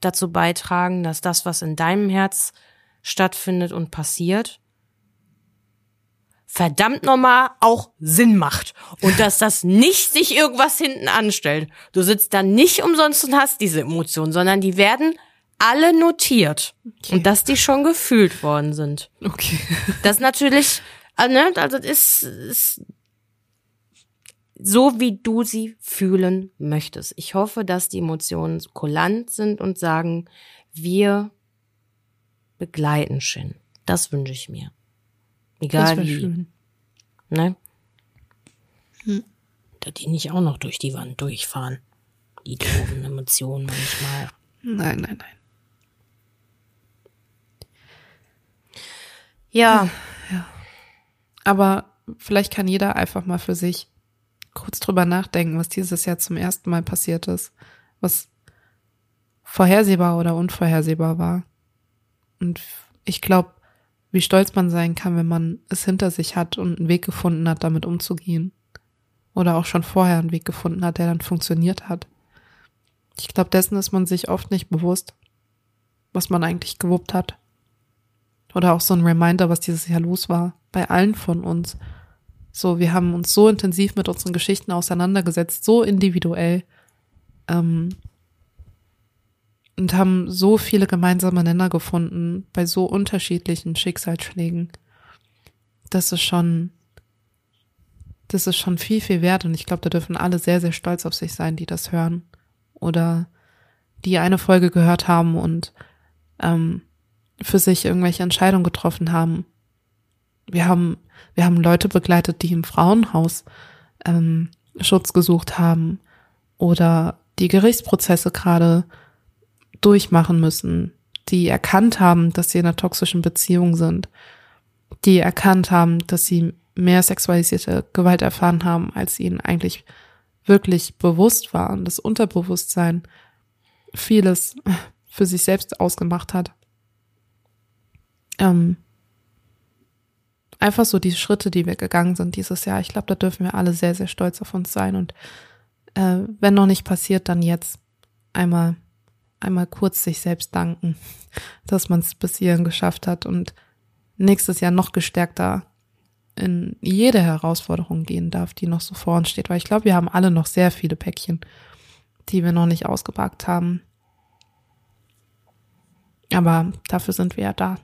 [SPEAKER 3] dazu beitragen, dass das, was in deinem Herz stattfindet und passiert, verdammt nochmal auch Sinn macht. Und dass das nicht sich irgendwas hinten anstellt. Du sitzt da nicht umsonst und hast diese Emotionen, sondern die werden alle notiert. Und dass die schon gefühlt worden sind.
[SPEAKER 4] Okay.
[SPEAKER 3] Das natürlich, also, ne, also das ist, ist so, wie du sie fühlen möchtest. Ich hoffe, dass die Emotionen kulant sind und sagen, wir begleiten Shin. Das wünsche ich mir.
[SPEAKER 4] Das
[SPEAKER 3] Egal
[SPEAKER 4] wäre
[SPEAKER 3] wie.
[SPEAKER 4] schön.
[SPEAKER 3] Ne? Dass die nicht auch noch durch die Wand durchfahren. Die doofen Emotionen manchmal.
[SPEAKER 4] Nein, nein, nein.
[SPEAKER 3] Ja,
[SPEAKER 4] Aber vielleicht kann jeder einfach mal für sich kurz drüber nachdenken, was dieses Jahr zum ersten Mal passiert ist, was vorhersehbar oder unvorhersehbar war. Und ich glaube, wie stolz man sein kann, wenn man es hinter sich hat und einen Weg gefunden hat, damit umzugehen. Oder auch schon vorher einen Weg gefunden hat, der dann funktioniert hat. Ich glaube, dessen ist man sich oft nicht bewusst, was man eigentlich gewuppt hat. Oder auch so ein Reminder, was dieses Jahr los war. Bei allen von uns. So, wir haben uns so intensiv mit unseren Geschichten auseinandergesetzt, so individuell. Ähm, und haben so viele gemeinsame Nenner gefunden bei so unterschiedlichen Schicksalsschlägen. Das ist schon, das ist schon viel, viel wert. Und ich glaube, da dürfen alle sehr, sehr stolz auf sich sein, die das hören. Oder die eine Folge gehört haben und ähm, für sich irgendwelche Entscheidungen getroffen haben. Wir haben, wir haben Leute begleitet, die im Frauenhaus ähm, Schutz gesucht haben oder die Gerichtsprozesse gerade durchmachen müssen, die erkannt haben, dass sie in einer toxischen Beziehung sind, die erkannt haben, dass sie mehr sexualisierte Gewalt erfahren haben, als ihnen eigentlich wirklich bewusst war und das Unterbewusstsein vieles für sich selbst ausgemacht hat. Ähm, einfach so die Schritte, die wir gegangen sind dieses Jahr. Ich glaube, da dürfen wir alle sehr, sehr stolz auf uns sein. Und äh, wenn noch nicht passiert, dann jetzt einmal, einmal kurz sich selbst danken, dass man es bis hierhin geschafft hat und nächstes Jahr noch gestärkter in jede Herausforderung gehen darf, die noch so vor uns steht. Weil ich glaube, wir haben alle noch sehr viele Päckchen, die wir noch nicht ausgepackt haben. Aber dafür sind wir ja da.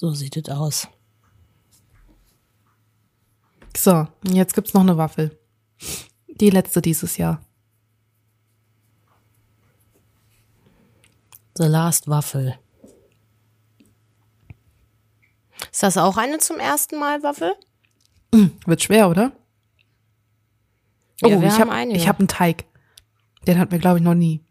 [SPEAKER 3] So sieht es aus.
[SPEAKER 4] So, jetzt gibt's noch eine Waffel. Die letzte dieses Jahr.
[SPEAKER 3] The Last Waffel. Ist das auch eine zum ersten Mal Waffel?
[SPEAKER 4] Wird schwer, oder? Oh,
[SPEAKER 3] Ja, wir
[SPEAKER 4] ich habe ich hab einen Teig. Den hatten wir, glaube ich, noch nie.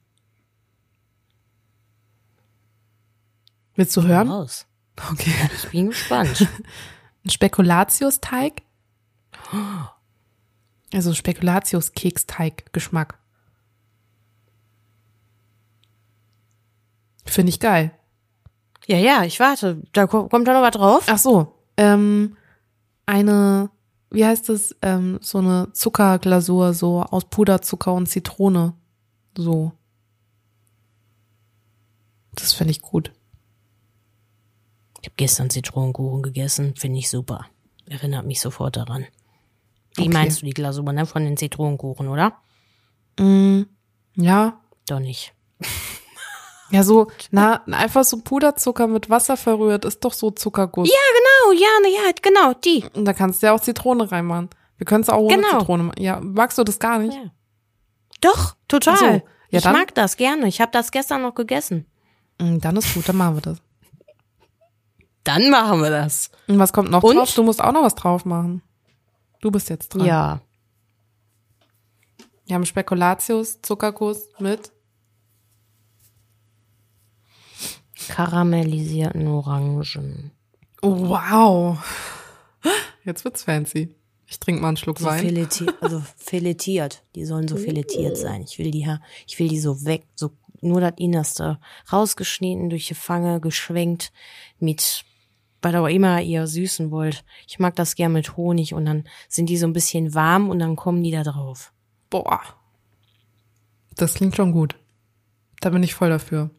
[SPEAKER 4] Willst du hören?
[SPEAKER 3] Raus.
[SPEAKER 4] Okay.
[SPEAKER 3] Ich bin gespannt.
[SPEAKER 4] Ein Spekulatius-Teig. Also Spekulatius-Keksteig-Geschmack. Finde ich geil.
[SPEAKER 3] ja, ja, ich warte. Da ko- kommt da noch was drauf?
[SPEAKER 4] Ach so, ähm, eine, wie heißt es, ähm, so eine Zuckerglasur, so aus Puderzucker und Zitrone. So. Das finde ich gut.
[SPEAKER 3] Ich habe gestern Zitronenkuchen gegessen. Finde ich super. Erinnert mich sofort daran. Wie
[SPEAKER 4] Okay.
[SPEAKER 3] meinst du die Glasur, ne? Von den Zitronenkuchen, oder?
[SPEAKER 4] Mm, ja,
[SPEAKER 3] Doch nicht.
[SPEAKER 4] ja, so, na, einfach so Puderzucker mit Wasser verrührt, ist doch so Zuckerguss.
[SPEAKER 3] Ja, genau, ja, ne, ja, genau, die.
[SPEAKER 4] Und da kannst du ja auch Zitrone reinmachen. Wir können es auch ohne
[SPEAKER 3] Genau.
[SPEAKER 4] Zitrone machen. Ja, magst du das gar nicht?
[SPEAKER 3] Ja. Doch, total.
[SPEAKER 4] Ach so, ja,
[SPEAKER 3] ich
[SPEAKER 4] dann-
[SPEAKER 3] mag das gerne. Ich habe das gestern noch gegessen.
[SPEAKER 4] Mm, Dann ist gut, dann machen wir das.
[SPEAKER 3] Dann machen wir das.
[SPEAKER 4] Und was kommt noch
[SPEAKER 3] Und?
[SPEAKER 4] drauf? Du musst auch noch was drauf machen. Du bist jetzt dran.
[SPEAKER 3] Ja.
[SPEAKER 4] Wir haben Spekulatius, Zuckerguss mit.
[SPEAKER 3] Karamellisierten Orangen.
[SPEAKER 4] Oh, wow. Jetzt wird's fancy. Ich trinke mal einen Schluck
[SPEAKER 3] So
[SPEAKER 4] Wein.
[SPEAKER 3] filetiert, also filetiert. Die sollen so filetiert sein. Ich will die, ich will die so weg, so nur das Innerste rausgeschnitten, durch die Fange geschwenkt mit was auch immer ihr süßen wollt. Ich mag das gern mit Honig und dann sind die so ein bisschen warm und dann kommen die da drauf.
[SPEAKER 4] Boah. Das klingt schon gut. Da bin ich voll dafür.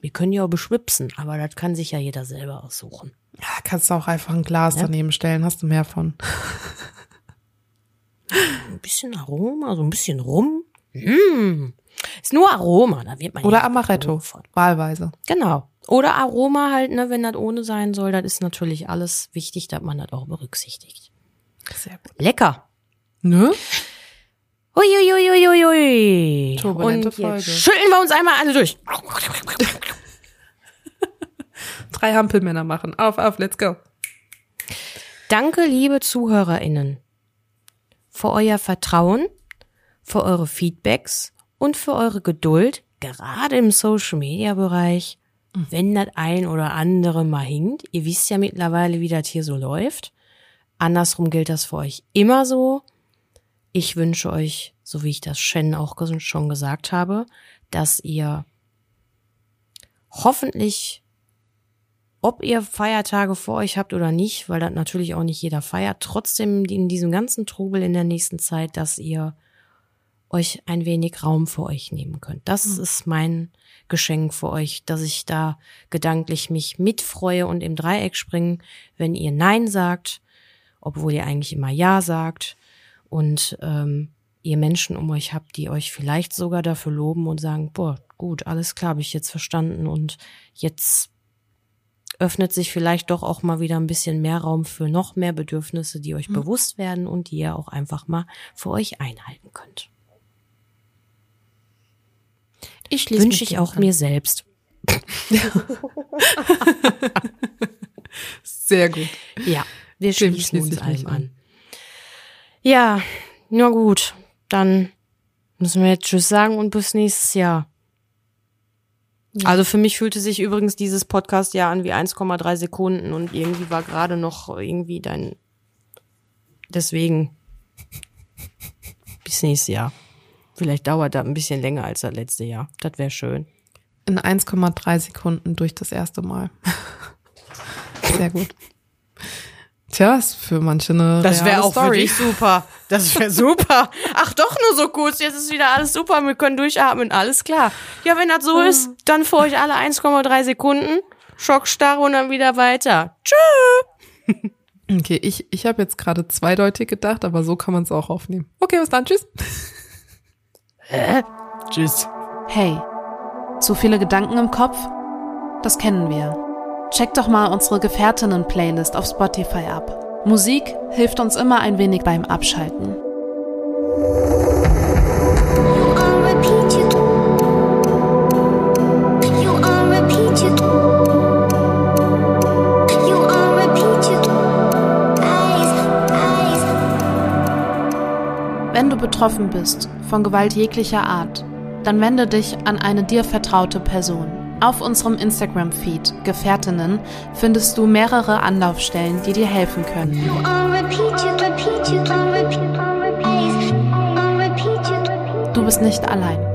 [SPEAKER 3] Wir können die auch beschwipsen, aber das kann sich ja jeder selber aussuchen.
[SPEAKER 4] Ja, kannst du auch einfach ein Glas
[SPEAKER 3] Ja.
[SPEAKER 4] daneben stellen, hast du mehr von.
[SPEAKER 3] Ein bisschen Aroma, so ein bisschen Rum. Mm. Ist nur Aroma, da wird man
[SPEAKER 4] Oder
[SPEAKER 3] ja
[SPEAKER 4] Amaretto,
[SPEAKER 3] von.
[SPEAKER 4] wahlweise.
[SPEAKER 3] Genau. Oder Aroma halt, ne, wenn das ohne sein soll, das ist natürlich alles wichtig, dass man das auch berücksichtigt.
[SPEAKER 4] Sehr gut.
[SPEAKER 3] Lecker.
[SPEAKER 4] Ne?
[SPEAKER 3] Uiuiuiuiui.
[SPEAKER 4] Turbulente
[SPEAKER 3] Und
[SPEAKER 4] Folge.
[SPEAKER 3] jetzt schütteln wir uns einmal alle durch.
[SPEAKER 4] Drei Hampelmänner machen. Auf, auf, let's go.
[SPEAKER 3] Danke, liebe ZuhörerInnen, für euer Vertrauen, für eure Feedbacks und für eure Geduld, gerade im Social-Media-Bereich, wenn das ein oder andere mal hinkt. Ihr wisst ja mittlerweile, wie das hier so läuft. Andersrum gilt das für euch immer so. Ich wünsche euch, so wie ich das Shen auch schon gesagt habe, dass ihr hoffentlich ob ihr Feiertage vor euch habt oder nicht, weil das natürlich auch nicht jeder feiert, trotzdem in diesem ganzen Trubel in der nächsten Zeit, dass ihr euch ein wenig Raum für euch nehmen könnt. Das ist mein Geschenk für euch, dass ich da gedanklich mich mitfreue und im Dreieck springen, wenn ihr Nein sagt, obwohl ihr eigentlich immer Ja sagt und ähm, ihr Menschen um euch habt, die euch vielleicht sogar dafür loben und sagen, boah, gut, alles klar, habe ich jetzt verstanden und jetzt öffnet sich vielleicht doch auch mal wieder ein bisschen mehr Raum für noch mehr Bedürfnisse, die euch bewusst werden und die ihr auch einfach mal für euch einhalten könnt.
[SPEAKER 4] Ich
[SPEAKER 3] Wünsche ich auch mir selbst.
[SPEAKER 4] Sehr gut.
[SPEAKER 3] Ja, wir schließen
[SPEAKER 4] schließe
[SPEAKER 3] uns allem an. Ja, na gut, dann müssen wir jetzt Tschüss sagen und bis nächstes Jahr. Also für mich fühlte sich übrigens dieses Podcast ja an wie 1,3 Sekunden und irgendwie war gerade noch irgendwie dein. Deswegen. Bis nächstes Jahr. Vielleicht dauert das ein bisschen länger als das letzte Jahr. Das wäre schön.
[SPEAKER 4] In 1,3 Sekunden durch das erste Mal. Sehr gut. Tja, ist für manche eine
[SPEAKER 3] Das wäre auch für
[SPEAKER 4] Story.
[SPEAKER 3] dich super. Das wäre super. Ach, doch nur so kurz. Jetzt ist wieder alles super. Wir können durchatmen. Alles klar. Ja, wenn das so ist, dann für euch alle 1,3 Sekunden. Schockstarre und dann wieder weiter. Tschüss.
[SPEAKER 4] Okay, ich, ich habe jetzt gerade zweideutig gedacht, aber so kann man es auch aufnehmen. Okay, bis dann. Tschüss.
[SPEAKER 3] Tschüss.
[SPEAKER 2] Hey, zu viele Gedanken im Kopf? Das kennen wir. Check doch mal unsere Gefährtinnen-Playlist auf Spotify ab. Musik hilft uns immer ein wenig beim Abschalten. Betroffen bist von Gewalt jeglicher Art, dann wende dich an eine dir vertraute Person. Auf unserem Instagram-Feed Gefährtinnen findest du mehrere Anlaufstellen, die dir helfen können. Du bist nicht allein.